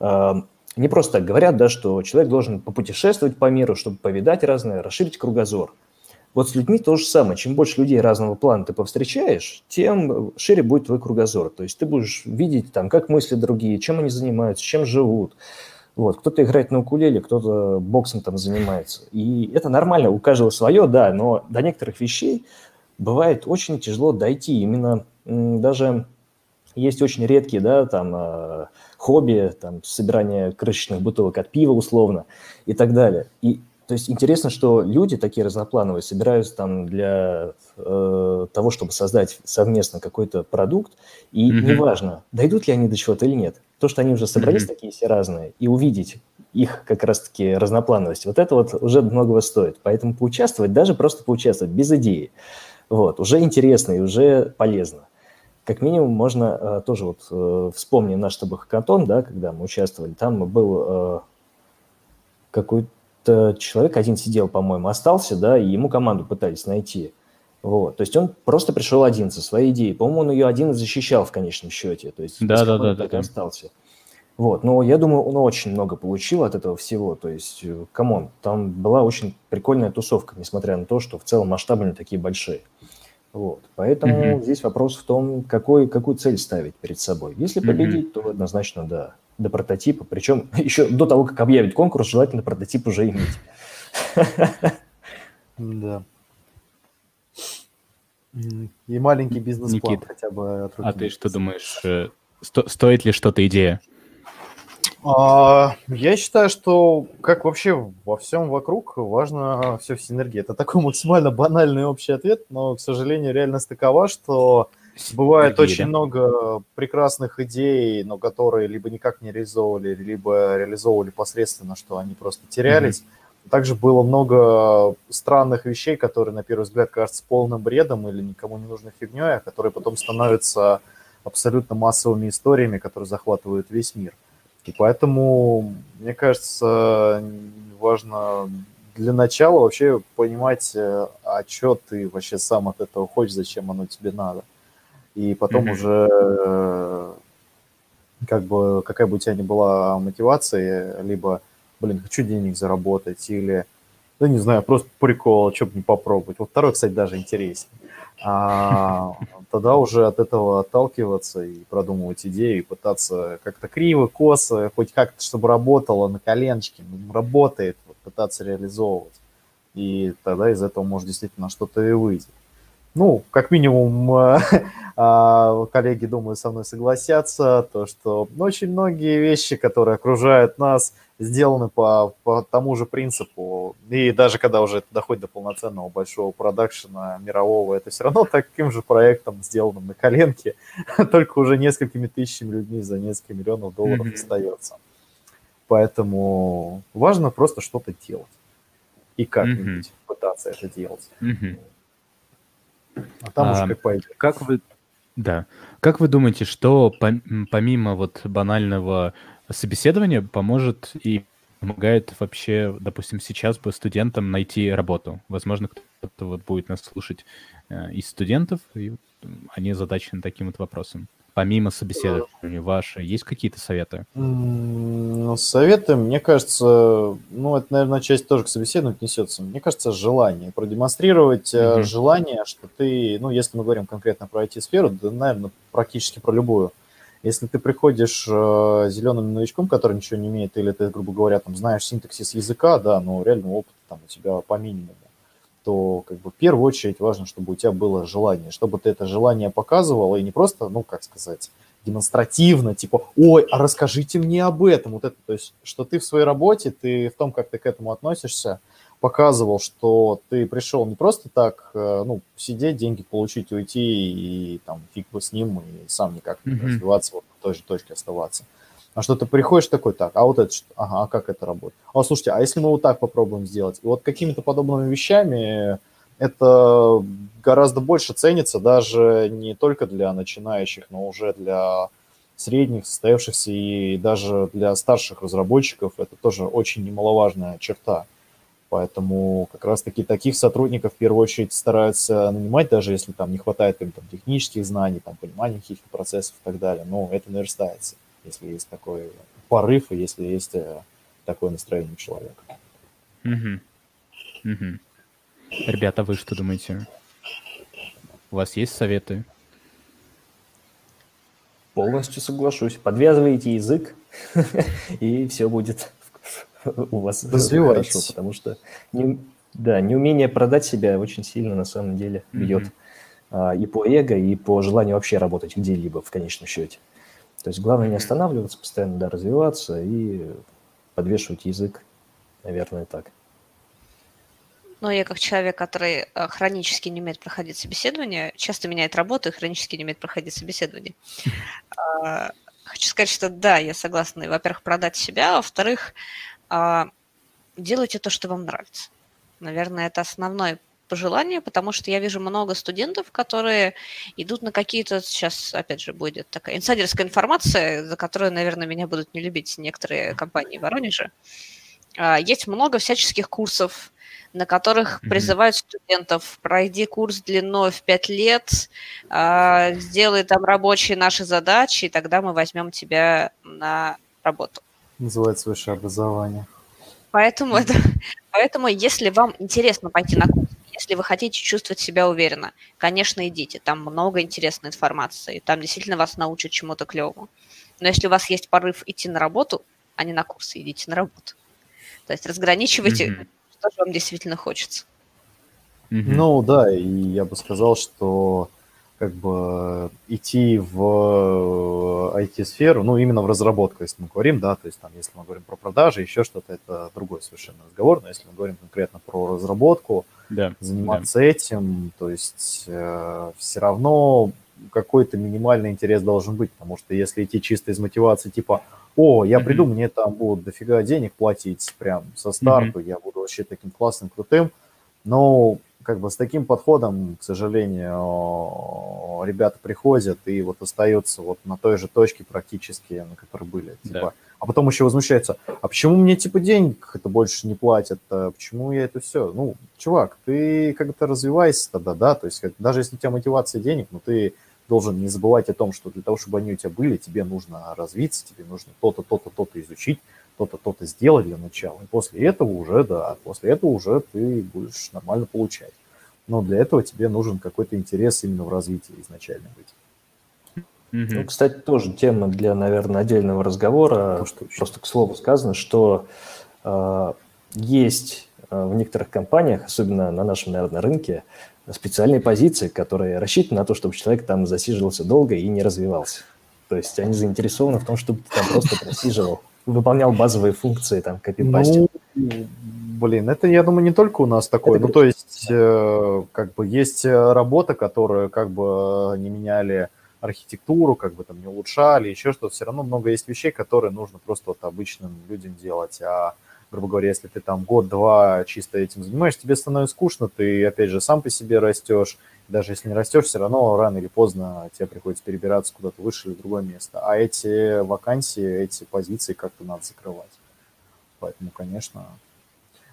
э, не просто так говорят, да, что человек должен попутешествовать по миру, чтобы повидать разное, расширить кругозор. Вот с людьми то же самое. Чем больше людей разного плана ты повстречаешь, тем шире будет твой кругозор. То есть ты будешь видеть, там, как мыслят другие, чем они занимаются, чем живут. Вот. Кто-то играет на укулеле, кто-то боксом там занимается. И это нормально, у каждого свое, да, но до некоторых вещей бывает очень тяжело дойти. Именно даже есть очень редкие, да, там, э, хобби, там, собирание крышечных бутылок от пива условно и так далее. И то есть интересно, что люди такие разноплановые собираются там для э, того, чтобы создать совместно какой-то продукт, и mm-hmm. неважно, дойдут ли они до чего-то или нет. То, что они уже собрались mm-hmm. такие все разные, и увидеть их как раз-таки разноплановость, вот это вот уже многого стоит. Поэтому поучаствовать, даже просто поучаствовать без идеи, вот, уже интересно и уже полезно. Как минимум можно э, тоже вот э, вспомним наш тобой хакатон, да, когда мы участвовали, там был э, какой-то человек один сидел, по-моему, остался, да, и ему команду пытались найти. Вот. То есть он просто пришел один со своей идеей. По-моему, он ее один защищал в конечном счете. То есть да, да, да, да, да. остался. Вот, но я думаю, он очень много получил от этого всего. То есть, э, come on, там была очень прикольная тусовка, несмотря на то, что в целом масштабы не такие большие. Вот, поэтому mm-hmm. здесь вопрос в том, какой, какую цель ставить перед собой. Если победить, mm-hmm. то однозначно да, до прототипа. Причем еще до того, как объявить конкурс, желательно прототип уже иметь. Да. И маленький бизнес-план хотя бы. А ты что думаешь, э, стоит ли что-то идея? А, я считаю, что как вообще во всем вокруг важно все в синергии. Это такой максимально банальный общий ответ, но, к сожалению, реальность такова, что бывает Синергия, очень да? много прекрасных идей, но которые либо никак не реализовывали, либо реализовывали посредственно, что они просто терялись. Mm-hmm. Также было много странных вещей, которые, на первый взгляд, кажутся полным бредом или никому не нужной фигней, а которые потом становятся абсолютно массовыми историями, которые захватывают весь мир. И поэтому, мне кажется, важно для начала вообще понимать, э, а что ты вообще сам от этого хочешь, зачем оно тебе надо. И потом mm-hmm. уже э, как бы какая бы у тебя ни была мотивация, либо, блин, хочу денег заработать, или, да не знаю, просто прикол, что бы не попробовать. Вот второй, кстати, даже интереснее а тогда уже от этого отталкиваться и продумывать идеи, и пытаться как-то криво, косо, хоть как-то, чтобы работало на коленочке, ну, работает, вот, пытаться реализовывать. И тогда из этого может действительно что-то и выйти. Ну, как минимум, а, коллеги, думаю, со мной согласятся, то, что очень многие вещи, которые окружают нас – сделаны по, по тому же принципу. И даже когда уже это доходит до полноценного большого продакшена мирового, это все равно таким же проектом, сделанным на коленке, только уже несколькими тысячами людьми за несколько миллионов долларов mm-hmm. остается. Поэтому важно просто что-то делать. И как-нибудь mm-hmm. пытаться это делать. Mm-hmm. А там а, уже как пойдет. Как вы, да. Как вы думаете, что помимо вот банального собеседование поможет и помогает вообще, допустим, сейчас бы студентам найти работу. Возможно, кто-то вот будет нас слушать э, из студентов, и они задачены таким вот вопросом. Помимо собеседования ваши, есть какие-то советы? Ну, советы, мне кажется, ну, это, наверное, часть тоже к собеседованию несется. Мне кажется, желание. Продемонстрировать mm-hmm. желание, что ты, ну, если мы говорим конкретно про IT-сферу, да, наверное, практически про любую, если ты приходишь э, зеленым новичком, который ничего не имеет, или ты, грубо говоря, там знаешь синтаксис языка, да, но реально опыт там у тебя по минимуму, то как бы в первую очередь важно, чтобы у тебя было желание, чтобы ты это желание показывал, и не просто, ну, как сказать, демонстративно, типа, ой, а расскажите мне об этом, вот это, то есть, что ты в своей работе, ты в том, как ты к этому относишься, показывал, что ты пришел не просто так, э, ну, сидеть, деньги получить, уйти и там фиг бы с ним, и сам никак не mm-hmm. развиваться, вот в той же точке оставаться. А что ты приходишь такой, так, а вот это что? Ага, а как это работает? А слушайте, а если мы вот так попробуем сделать? И вот какими-то подобными вещами это гораздо больше ценится даже не только для начинающих, но уже для средних, состоявшихся и даже для старших разработчиков. Это тоже очень немаловажная черта. Поэтому как раз-таки таких сотрудников в первую очередь стараются нанимать, даже если там не хватает там, технических знаний, там, понимания каких-то процессов и так далее. Но это наверстается, если есть такой порыв и если есть э, такое настроение человека. Угу. Угу. Ребята, вы что думаете? У вас есть советы? Полностью соглашусь. Подвязывайте язык, и все будет у вас хорошо, потому что не, да, неумение продать себя очень сильно на самом деле бьет mm-hmm. а, и по эго, и по желанию вообще работать где-либо в конечном счете. То есть главное не останавливаться, постоянно да, развиваться и подвешивать язык, наверное, так. Но я как человек, который э, хронически не умеет проходить собеседование, часто меняет работу и хронически не умеет проходить собеседование. А, хочу сказать, что да, я согласна, во-первых, продать себя, а во-вторых, а, делайте то, что вам нравится. Наверное, это основное пожелание, потому что я вижу много студентов, которые идут на какие-то, сейчас, опять же, будет такая инсайдерская информация, за которую, наверное, меня будут не любить некоторые компании в Воронеже. А, есть много всяческих курсов, на которых mm-hmm. призывают студентов, пройди курс длиной в 5 лет, а, сделай там рабочие наши задачи, и тогда мы возьмем тебя на работу. Называется высшее образование. Поэтому, это, поэтому, если вам интересно пойти на курс, если вы хотите чувствовать себя уверенно, конечно, идите. Там много интересной информации. Там действительно вас научат чему-то клевому. Но если у вас есть порыв идти на работу, а не на курсы, идите на работу. То есть разграничивайте, mm-hmm. что же вам действительно хочется. Mm-hmm. Ну да, и я бы сказал, что как бы идти в IT-сферу, ну, именно в разработку, если мы говорим, да, то есть там, если мы говорим про продажи, еще что-то, это другой совершенно разговор, но если мы говорим конкретно про разработку, да, заниматься да. этим, то есть э, все равно какой-то минимальный интерес должен быть, потому что если идти чисто из мотивации, типа, о, я приду, mm-hmm. мне там будут дофига денег платить прям со старту, mm-hmm. я буду вообще таким классным, крутым, но как бы с таким подходом, к сожалению, ребята приходят и вот остаются вот на той же точке практически, на которой были. Типа, да. А потом еще возмущаются, а почему мне типа денег это больше не платят, а почему я это все? Ну, чувак, ты как-то развивайся тогда, да, то есть как, даже если у тебя мотивация денег, ну ты должен не забывать о том, что для того, чтобы они у тебя были, тебе нужно развиться, тебе нужно то-то, то-то, то-то изучить, то-то, то-то сделать для начала. И после этого уже, да, после этого уже ты будешь нормально получать. Но для этого тебе нужен какой-то интерес именно в развитии изначально быть. Mm-hmm. Ну, кстати, тоже тема для, наверное, отдельного разговора. То, что Просто к слову сказано, что э, есть э, в некоторых компаниях, особенно на нашем, наверное, рынке, специальные позиции, которые рассчитаны на то, чтобы человек там засиживался долго и не развивался. То есть они заинтересованы в том, чтобы ты там просто просиживал выполнял базовые функции, там, копипастил. Ну, блин, это, я думаю, не только у нас такое. Это ну, то есть, э, как бы, есть э, работа, которую, как бы, не меняли архитектуру, как бы там не улучшали, еще что-то. Все равно много есть вещей, которые нужно просто вот обычным людям делать. А, грубо говоря, если ты там год-два чисто этим занимаешься, тебе становится скучно, ты, опять же, сам по себе растешь, даже если не растешь, все равно рано или поздно тебе приходится перебираться куда-то выше или в другое место. А эти вакансии, эти позиции как-то надо закрывать. Поэтому, конечно...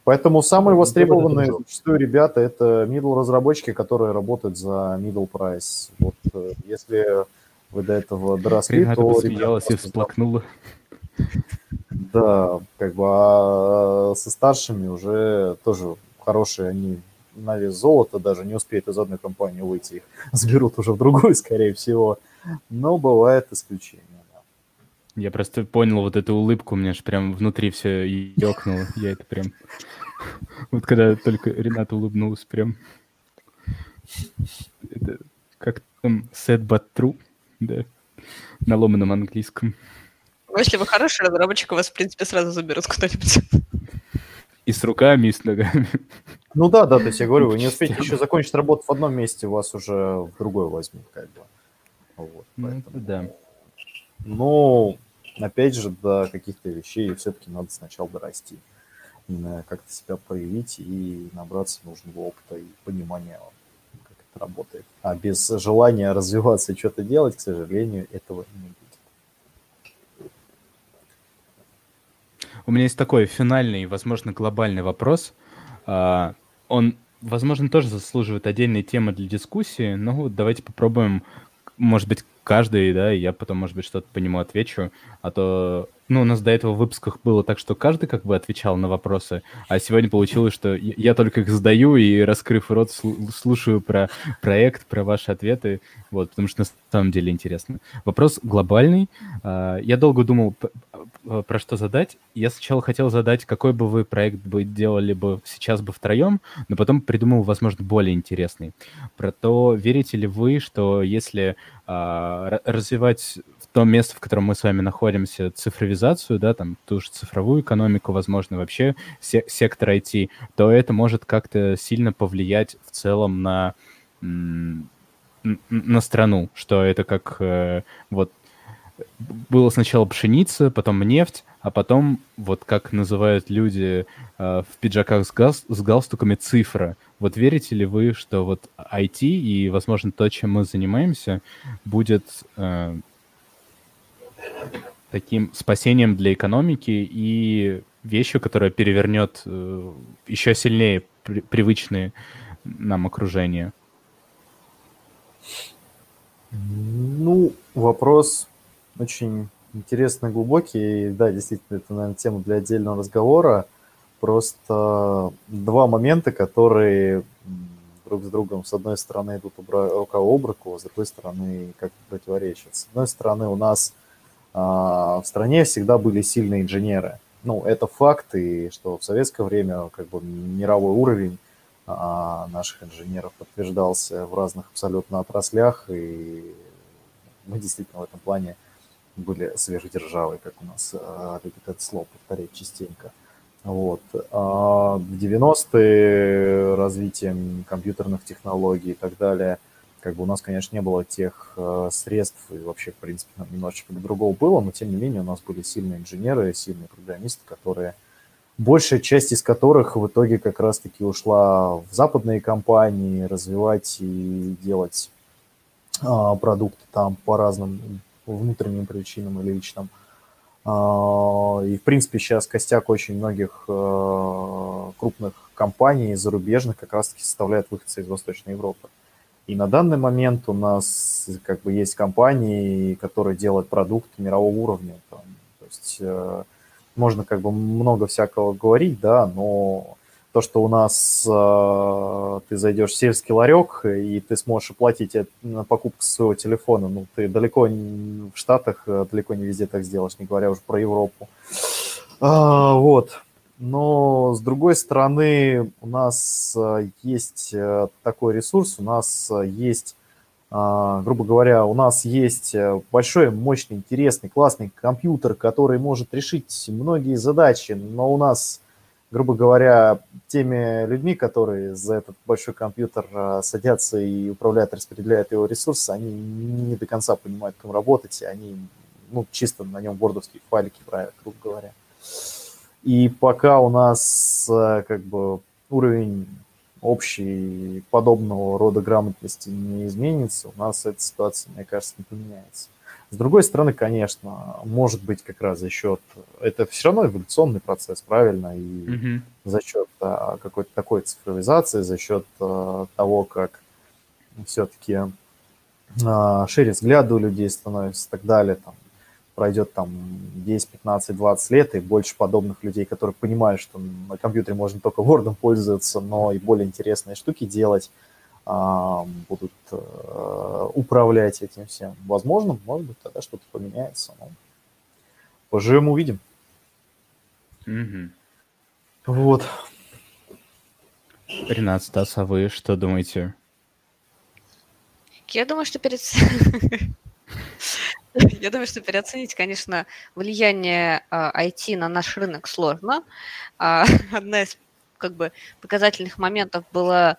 Поэтому самые востребованные зачастую ребята – это middle разработчики, которые работают за middle price. Вот э, если вы до этого доросли, Рената то... посмеялась и всплакнула. Да, как бы а со старшими уже тоже хорошие они на вес золота, даже не успеют из одной компании выйти, их сберут уже в другую, скорее всего. Но бывает исключение. Да. Я просто понял вот эту улыбку, у меня же прям внутри все ёкнуло. Я это прям... Вот когда только Рената улыбнулась, прям... Это как там set but true, да, на ломаном английском. Ну, если вы хороший разработчик, вас, в принципе, сразу заберут куда-нибудь. И с руками, и с ногами. Ну да, да, то есть я говорю, вы не успеете еще закончить работу в одном месте, вас уже в другое возьмут, как бы. Вот, ну, поэтому... ну, да. Ну, опять же, до каких-то вещей все-таки надо сначала дорасти. Как-то себя проявить и набраться нужного опыта и понимания, как это работает. А без желания развиваться и что-то делать, к сожалению, этого не будет. У меня есть такой финальный, возможно, глобальный вопрос. А, он, возможно, тоже заслуживает отдельной темы для дискуссии, но вот давайте попробуем, может быть, каждый, да, и я потом, может быть, что-то по нему отвечу, а то ну, у нас до этого в выпусках было так, что каждый как бы отвечал на вопросы, а сегодня получилось, что я только их задаю и, раскрыв рот, слушаю про проект, про ваши ответы, вот, потому что на самом деле интересно. Вопрос глобальный. А, я долго думал, про что задать. Я сначала хотел задать, какой бы вы проект бы делали бы сейчас бы втроем, но потом придумал, возможно, более интересный. Про то, верите ли вы, что если а, развивать то место, в котором мы с вами находимся, цифровизацию, да, там ту же цифровую экономику, возможно, вообще се- сектор IT, то это может как-то сильно повлиять в целом на, на страну, что это как э, вот было сначала пшеница, потом нефть, а потом, вот как называют люди э, в пиджаках с, газ, с галстуками, цифра. Вот верите ли вы, что вот IT и, возможно, то, чем мы занимаемся, будет э, таким спасением для экономики и вещью, которая перевернет э, еще сильнее при, привычные нам окружения? Ну, вопрос очень интересный, глубокий. Да, действительно, это, наверное, тема для отдельного разговора. Просто два момента, которые друг с другом, с одной стороны, идут рука об руку, а с другой стороны, как противоречат. С одной стороны, у нас а, в стране всегда были сильные инженеры. Ну, это факт, и что в советское время как бы мировой уровень а, наших инженеров подтверждался в разных абсолютно отраслях, и мы действительно в этом плане были свежедержавой, как у нас а, любит это слово повторять частенько. Вот. А в 90-е развитием компьютерных технологий и так далее, как бы у нас, конечно, не было тех э, средств, и вообще, в принципе, нам немножечко другого было, но тем не менее у нас были сильные инженеры, сильные программисты, которые, большая часть из которых в итоге как раз-таки ушла в западные компании развивать и делать а, продукты там по разным внутренним причинам и личным. А, и, в принципе, сейчас костяк очень многих э, крупных компаний зарубежных как раз-таки составляет выходцы из Восточной Европы. И на данный момент у нас как бы есть компании, которые делают продукт мирового уровня. То есть э, можно как бы много всякого говорить, да, но то, что у нас э, ты зайдешь в сельский ларек, и ты сможешь оплатить на покупку своего телефона, ну, ты далеко в Штатах, э, далеко не везде так сделаешь, не говоря уже про Европу. А, вот. Но, с другой стороны, у нас э, есть э, такой ресурс, у нас есть, грубо говоря, у нас есть большой, мощный, интересный, классный компьютер, который может решить многие задачи, но у нас грубо говоря, теми людьми, которые за этот большой компьютер а, садятся и управляют, распределяют его ресурсы, они не до конца понимают, как работать, и они ну, чисто на нем вордовские файлики правят, грубо говоря. И пока у нас а, как бы уровень общий подобного рода грамотности не изменится, у нас эта ситуация, мне кажется, не поменяется. С другой стороны, конечно, может быть как раз за счет... Это все равно эволюционный процесс, правильно? И угу. за счет а, какой-то такой цифровизации, за счет а, того, как все-таки а, шире взгляды у людей становятся и так далее, там, пройдет там 10, 15, 20 лет, и больше подобных людей, которые понимают, что на компьютере можно только Word пользоваться, но и более интересные штуки делать, будут э, управлять этим всем. Возможно, может быть, тогда что-то поменяется. Но поживем, увидим. Угу. Вот. Ренат, Стас, а вы что думаете? Я думаю, что перед... Я думаю, что переоценить, конечно, влияние IT а, на наш рынок сложно. А, одна из как бы показательных моментов была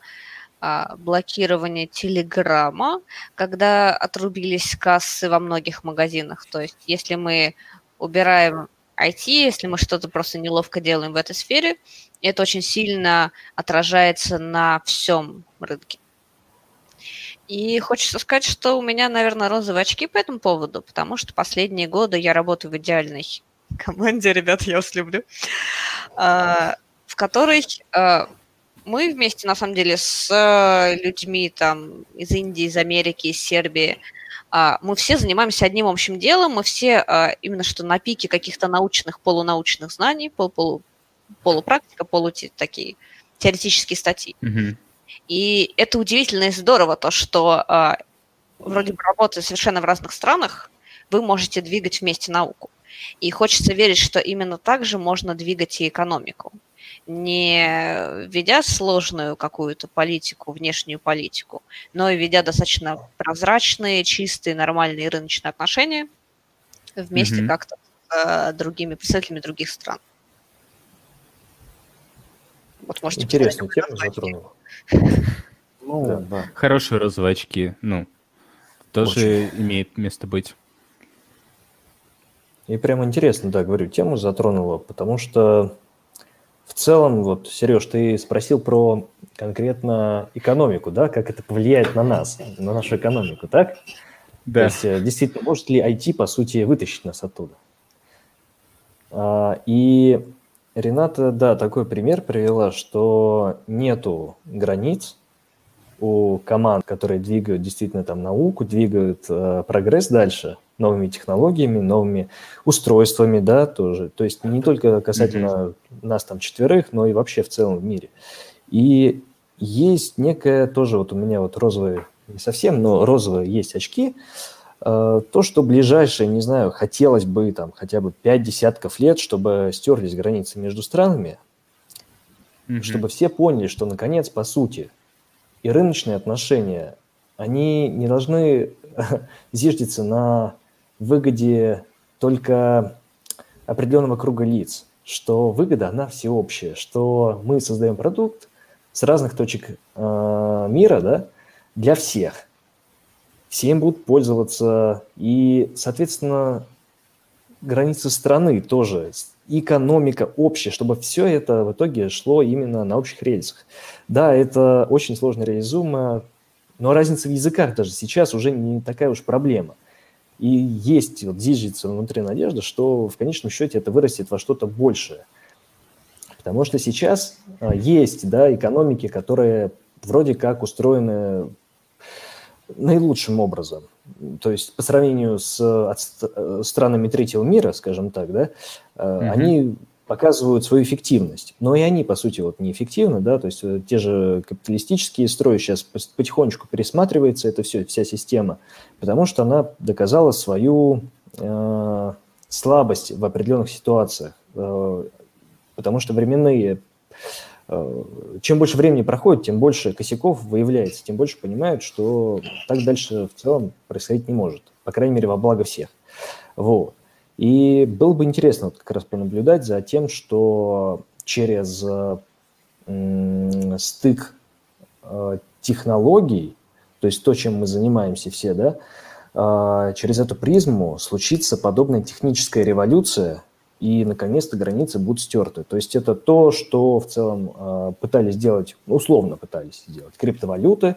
блокирование Телеграма, когда отрубились кассы во многих магазинах. То есть если мы убираем IT, если мы что-то просто неловко делаем в этой сфере, это очень сильно отражается на всем рынке. И хочется сказать, что у меня, наверное, розовые очки по этому поводу, потому что последние годы я работаю в идеальной команде, ребят, я вас люблю, а, в которой а, мы вместе, на самом деле, с э, людьми там из Индии, из Америки, из Сербии, а, мы все занимаемся одним общим делом, мы все а, именно что на пике каких-то научных, полунаучных знаний, пол, полу, полупрактика, полу такие теоретические статьи. Mm-hmm. И это удивительно и здорово, то, что а, вроде бы работая совершенно в разных странах, вы можете двигать вместе науку. И хочется верить, что именно так же можно двигать и экономику не ведя сложную какую-то политику, внешнюю политику, но и ведя достаточно прозрачные, чистые, нормальные рыночные отношения вместе mm-hmm. как-то с э, другими представителями других стран. Вот можете Интересную тему затронул. Ну, да. да. Хорошие розовые очки, ну, тоже Очень. имеет место быть. И прямо интересно, да, говорю, тему затронула, потому что в целом, вот, Сереж, ты спросил про конкретно экономику, да, как это повлияет на нас, на нашу экономику, так? Да. То есть, э, действительно, может ли IT, по сути, вытащить нас оттуда? А, и Рената, да, такой пример привела, что нету границ у команд, которые двигают действительно там науку, двигают э, прогресс дальше. Новыми технологиями, новыми устройствами, да, тоже. То есть не только касательно mm-hmm. нас там четверых, но и вообще в целом в мире. И есть некая тоже вот у меня вот розовые, не совсем, но розовые есть очки, э, то, что ближайшие, не знаю, хотелось бы там хотя бы пять десятков лет, чтобы стерлись границы между странами, mm-hmm. чтобы все поняли, что наконец, по сути, и рыночные отношения, они не должны зиждиться на выгоде только определенного круга лиц, что выгода, она всеобщая, что мы создаем продукт с разных точек э, мира, да, для всех. Все им будут пользоваться, и, соответственно, границы страны тоже, экономика общая, чтобы все это в итоге шло именно на общих рельсах. Да, это очень сложно реализуемо, но разница в языках даже сейчас уже не такая уж проблема. И есть, вот зиждется внутри надежда, что в конечном счете это вырастет во что-то большее. Потому что сейчас а, есть да, экономики, которые вроде как устроены наилучшим образом. То есть по сравнению с э, странами третьего мира, скажем так, да, mm-hmm. они показывают свою эффективность. Но и они, по сути, вот неэффективны, да, то есть э, те же капиталистические строи сейчас потихонечку пересматривается это все, вся система, потому что она доказала свою э, слабость в определенных ситуациях, э, потому что временные Э, чем больше времени проходит, тем больше косяков выявляется, тем больше понимают, что так дальше в целом происходить не может, по крайней мере, во благо всех. Вот. И было бы интересно вот как раз понаблюдать за тем, что через стык э, технологий, то есть то, чем мы занимаемся все, да, э, через эту призму случится подобная техническая революция, и, наконец-то, границы будут стерты. То есть это то, что в целом э, пытались сделать, условно пытались сделать криптовалюты,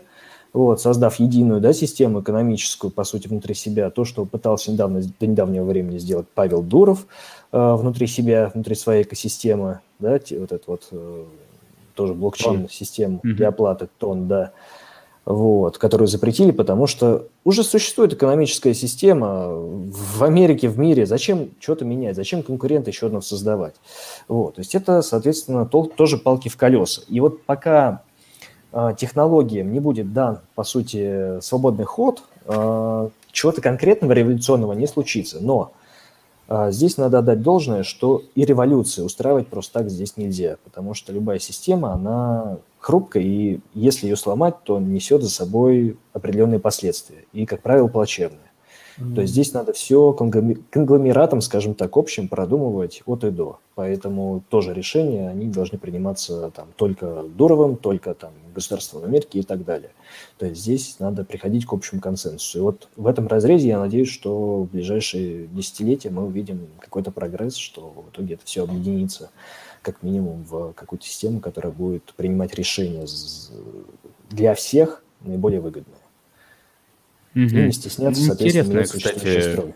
вот, создав единую да, систему экономическую, по сути, внутри себя, то, что пытался недавно, до недавнего времени сделать Павел Дуров э, внутри себя, внутри своей экосистемы, да, вот это вот э, тоже блокчейн-систему mm-hmm. для оплаты тон, да, вот, которую запретили, потому что уже существует экономическая система в Америке, в мире. Зачем что-то менять? Зачем конкурента еще одного создавать? Вот, то есть это, соответственно, то, тоже палки в колеса. И вот пока технологиям не будет дан, по сути, свободный ход, э, чего-то конкретного революционного не случится. Но а, здесь надо отдать должное, что и революции устраивать просто так здесь нельзя, потому что любая система, она хрупкая, и если ее сломать, то несет за собой определенные последствия, и, как правило, плачевные. То есть здесь надо все конгломератом, скажем так, общим продумывать от и до. Поэтому тоже решения, они должны приниматься там только Дуровым, только там государством Америки и так далее. То есть здесь надо приходить к общему консенсусу. И вот в этом разрезе я надеюсь, что в ближайшие десятилетия мы увидим какой-то прогресс, что в итоге это все объединится как минимум в какую-то систему, которая будет принимать решения для всех наиболее выгодные. Угу. И не стесняться, соответственно, кстати,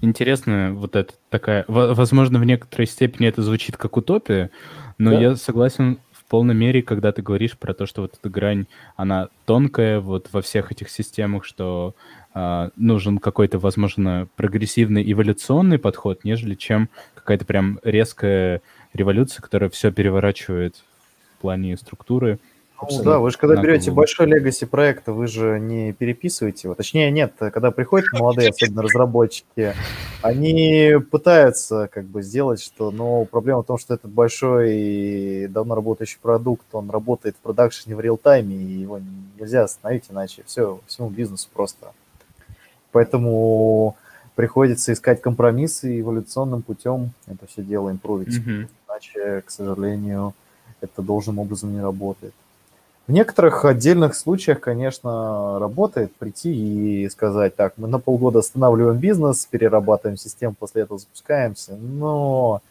интересно вот это такая... Возможно, в некоторой степени это звучит как утопия, но да. я согласен в полной мере, когда ты говоришь про то, что вот эта грань, она тонкая вот во всех этих системах, что э, нужен какой-то, возможно, прогрессивный эволюционный подход, нежели чем какая-то прям резкая революция, которая все переворачивает в плане структуры. Ну да, вы же когда берете большой легаси проекта, вы же не переписываете его. Точнее, нет, когда приходят молодые, особенно разработчики, они пытаются как бы сделать, что, но проблема в том, что этот большой и давно работающий продукт, он работает в продакшене в реал-тайме, и его нельзя остановить, иначе все, всему бизнесу просто. Поэтому приходится искать компромиссы эволюционным путем это все дело импровить. Mm-hmm. Иначе, к сожалению, это должным образом не работает. В некоторых отдельных случаях, конечно, работает прийти и сказать, так, мы на полгода останавливаем бизнес, перерабатываем систему, после этого запускаемся, но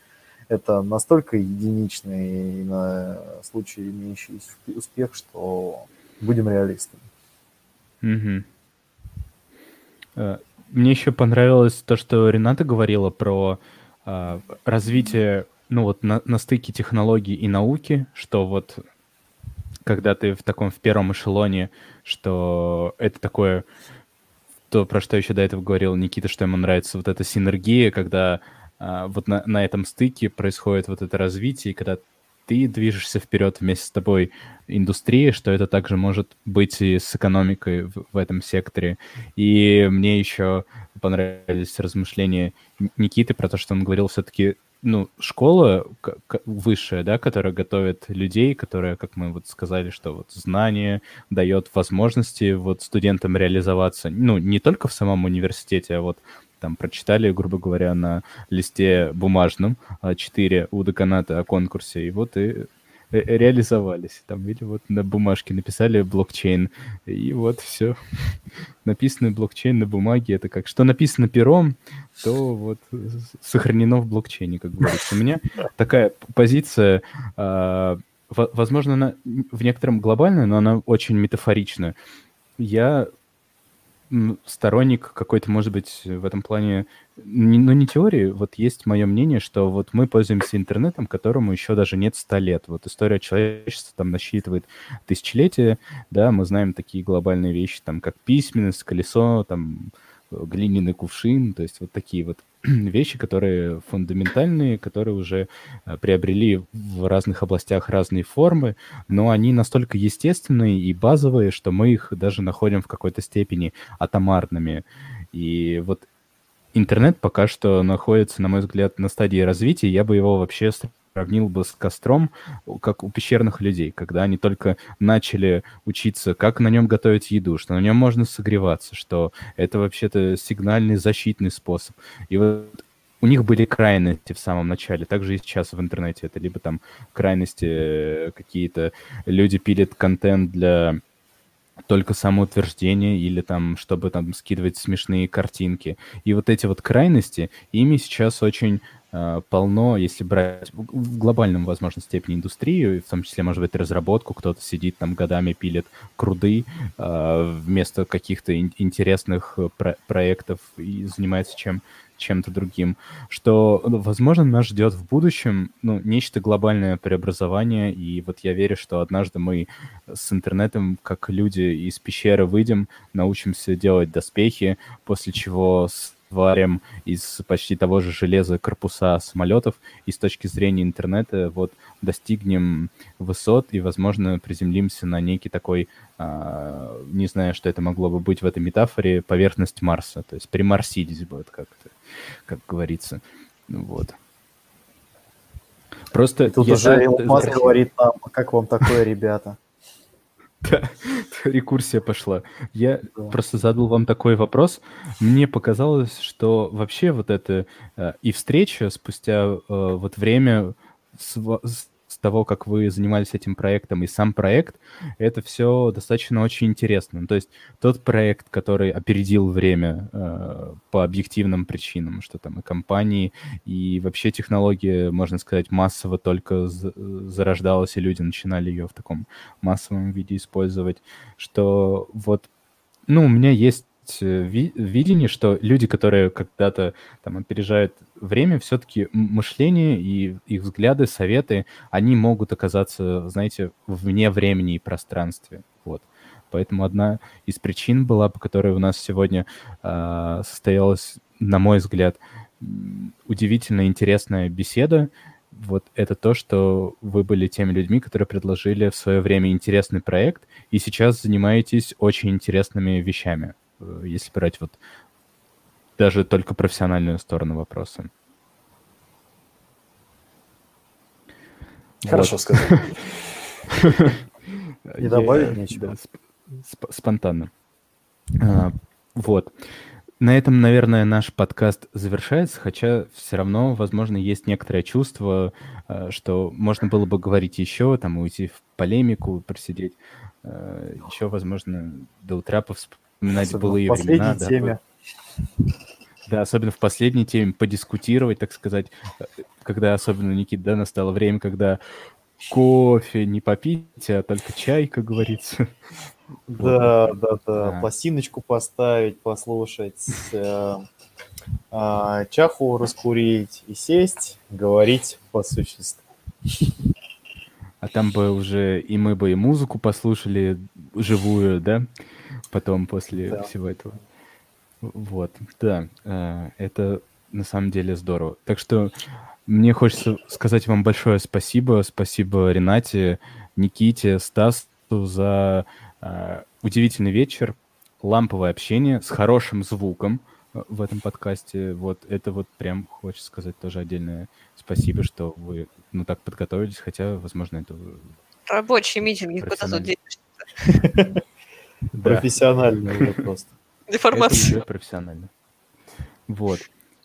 это настолько единичный на случай имеющий успех, что будем реалистами. Угу. Мне еще понравилось то, что Рената говорила про э, развитие, ну вот на, на стыке технологий и науки, что вот когда ты в таком в первом эшелоне, что это такое то, про что еще до этого говорил Никита, что ему нравится вот эта синергия, когда а, вот на, на этом стыке происходит вот это развитие, когда ты движешься вперед вместе с тобой индустрия, что это также может быть и с экономикой в, в этом секторе. И мне еще понравились размышления Никиты про то, что он говорил все-таки ну, школа высшая, да, которая готовит людей, которая, как мы вот сказали, что вот знание дает возможности вот студентам реализоваться, ну, не только в самом университете, а вот там прочитали, грубо говоря, на листе бумажном а, четыре у деканата о конкурсе, и вот и реализовались. Там, или вот на бумажке написали блокчейн, и вот все. Написано блокчейн на бумаге, это как, что написано пером, то вот сохранено в блокчейне, как говорится. У меня такая позиция, а, возможно, она в некотором глобальная, но она очень метафорична. Я сторонник какой-то, может быть, в этом плане, ну, не теории, вот есть мое мнение, что вот мы пользуемся интернетом, которому еще даже нет 100 лет. Вот история человечества там насчитывает тысячелетия, да, мы знаем такие глобальные вещи, там, как письменность, колесо, там, глиняный кувшин, то есть вот такие вот вещи, которые фундаментальные, которые уже э, приобрели в разных областях разные формы, но они настолько естественные и базовые, что мы их даже находим в какой-то степени атомарными. И вот интернет пока что находится, на мой взгляд, на стадии развития. Я бы его вообще сравнил бы с костром, как у пещерных людей, когда они только начали учиться, как на нем готовить еду, что на нем можно согреваться, что это вообще-то сигнальный защитный способ. И вот у них были крайности в самом начале, также и сейчас в интернете. Это либо там крайности э, какие-то, люди пилят контент для только самоутверждение или там, чтобы там скидывать смешные картинки. И вот эти вот крайности, ими сейчас очень полно, если брать в глобальном, возможно, степени индустрию, в том числе, может быть, разработку, кто-то сидит там годами пилит круды э, вместо каких-то ин- интересных про- проектов и занимается чем чем-то другим, что, ну, возможно, нас ждет в будущем ну, нечто глобальное преобразование, и вот я верю, что однажды мы с интернетом, как люди из пещеры, выйдем, научимся делать доспехи, после чего сварим из почти того же железа корпуса самолетов, и с точки зрения интернета вот достигнем высот и, возможно, приземлимся на некий такой а, не знаю, что это могло бы быть в этой метафоре, поверхность Марса. То есть примарсились бы, вот как-то, как говорится. Ну вот. Просто и тут уже Илон Маск говорит нам, «А как вам такое, ребята? Да, рекурсия пошла. Я да. просто задал вам такой вопрос. Мне показалось, что вообще вот это э, и встреча спустя э, вот время с, с того, как вы занимались этим проектом, и сам проект, это все достаточно очень интересно. То есть тот проект, который опередил время э, по объективным причинам, что там и компании, и вообще технология, можно сказать, массово только зарождалась, и люди начинали ее в таком массовом виде использовать, что вот, ну, у меня есть Э, видение, что люди, которые когда-то там опережают время, все-таки мышление и их взгляды, советы, они могут оказаться, знаете, вне времени и пространстве. Вот. Поэтому одна из причин была, по которой у нас сегодня э, состоялась, на мой взгляд, удивительно интересная беседа. Вот это то, что вы были теми людьми, которые предложили в свое время интересный проект, и сейчас занимаетесь очень интересными вещами. Э, если брать вот даже только профессиональную сторону вопроса. Хорошо вот. сказал. И добавить нечего. Спонтанно. А, вот. На этом, наверное, наш подкаст завершается, хотя все равно, возможно, есть некоторое чувство, э, что можно было бы говорить еще, там, уйти в полемику, просидеть, э, еще, возможно, до утра вспоминать особенно былые в времена. Теме. Да, да, особенно в последней теме, подискутировать, так сказать, когда особенно, Никита, да, настало время, когда кофе не попить, а только чай, как говорится. Да, вот. да, да, да. Пластиночку поставить, послушать, э, э, чаху раскурить и сесть, говорить по существу. А там бы уже и мы бы и музыку послушали живую, да? Потом после да. всего этого. Вот, да, э, это на самом деле здорово. Так что мне хочется сказать вам большое спасибо. Спасибо Ренате, Никите, Стасу за э, удивительный вечер, ламповое общение с хорошим звуком э, в этом подкасте. Вот это вот прям хочется сказать тоже отдельное спасибо, что вы ну так подготовились, хотя, возможно, это Рабочий митинг, куда тут. Профессионально уже просто. Деформация. уже профессионально. Вот.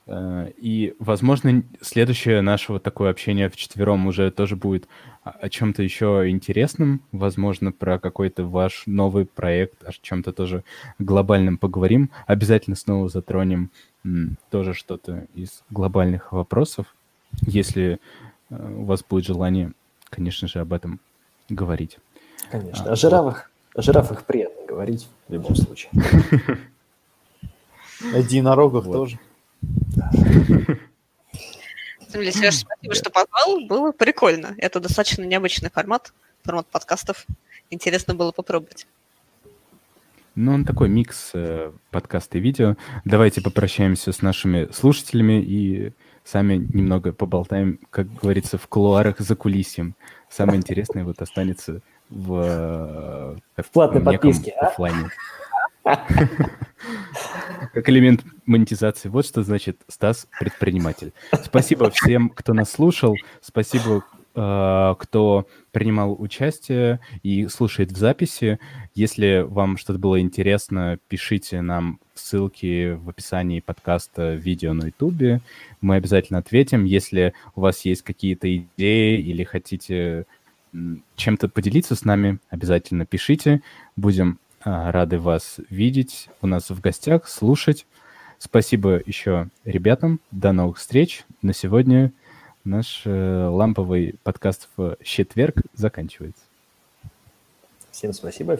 Э, И, возможно, следующее наше вот такое общение вчетвером уже тоже будет о чем-то еще интересном, возможно, про какой-то ваш новый проект, о чем-то тоже глобальном поговорим. Обязательно снова затронем тоже что-то из глобальных вопросов, если э, у вас будет желание, конечно же, об этом говорить. Конечно. А, О вот. жирафах, о жирафах приятно говорить в любом случае. О единорогах Вот. тоже. Спасибо, что позвал. Было прикольно. Это достаточно необычный формат, формат подкастов. Интересно было попробовать. Ну, он такой микс э, подкаста и видео. Давайте попрощаемся с нашими слушателями и сами немного поболтаем, как говорится, в кулуарах за кулисьем. Самое интересное вот останется в, э, В платной неком подписке, а? Как элемент монетизации. Вот что значит Стас предприниматель. Спасибо всем, кто нас слушал. Спасибо, э, кто принимал участие и слушает в записи. Если вам что-то было интересно, пишите нам ссылки в описании подкаста видео на ютубе. Мы обязательно ответим. Если у вас есть какие-то идеи или хотите чем-то поделиться с нами, обязательно пишите. Будем а, рады вас видеть у нас в гостях, слушать. Спасибо еще ребятам. До новых встреч. На сегодня наш э, ламповый подкаст в четверг заканчивается. Всем спасибо.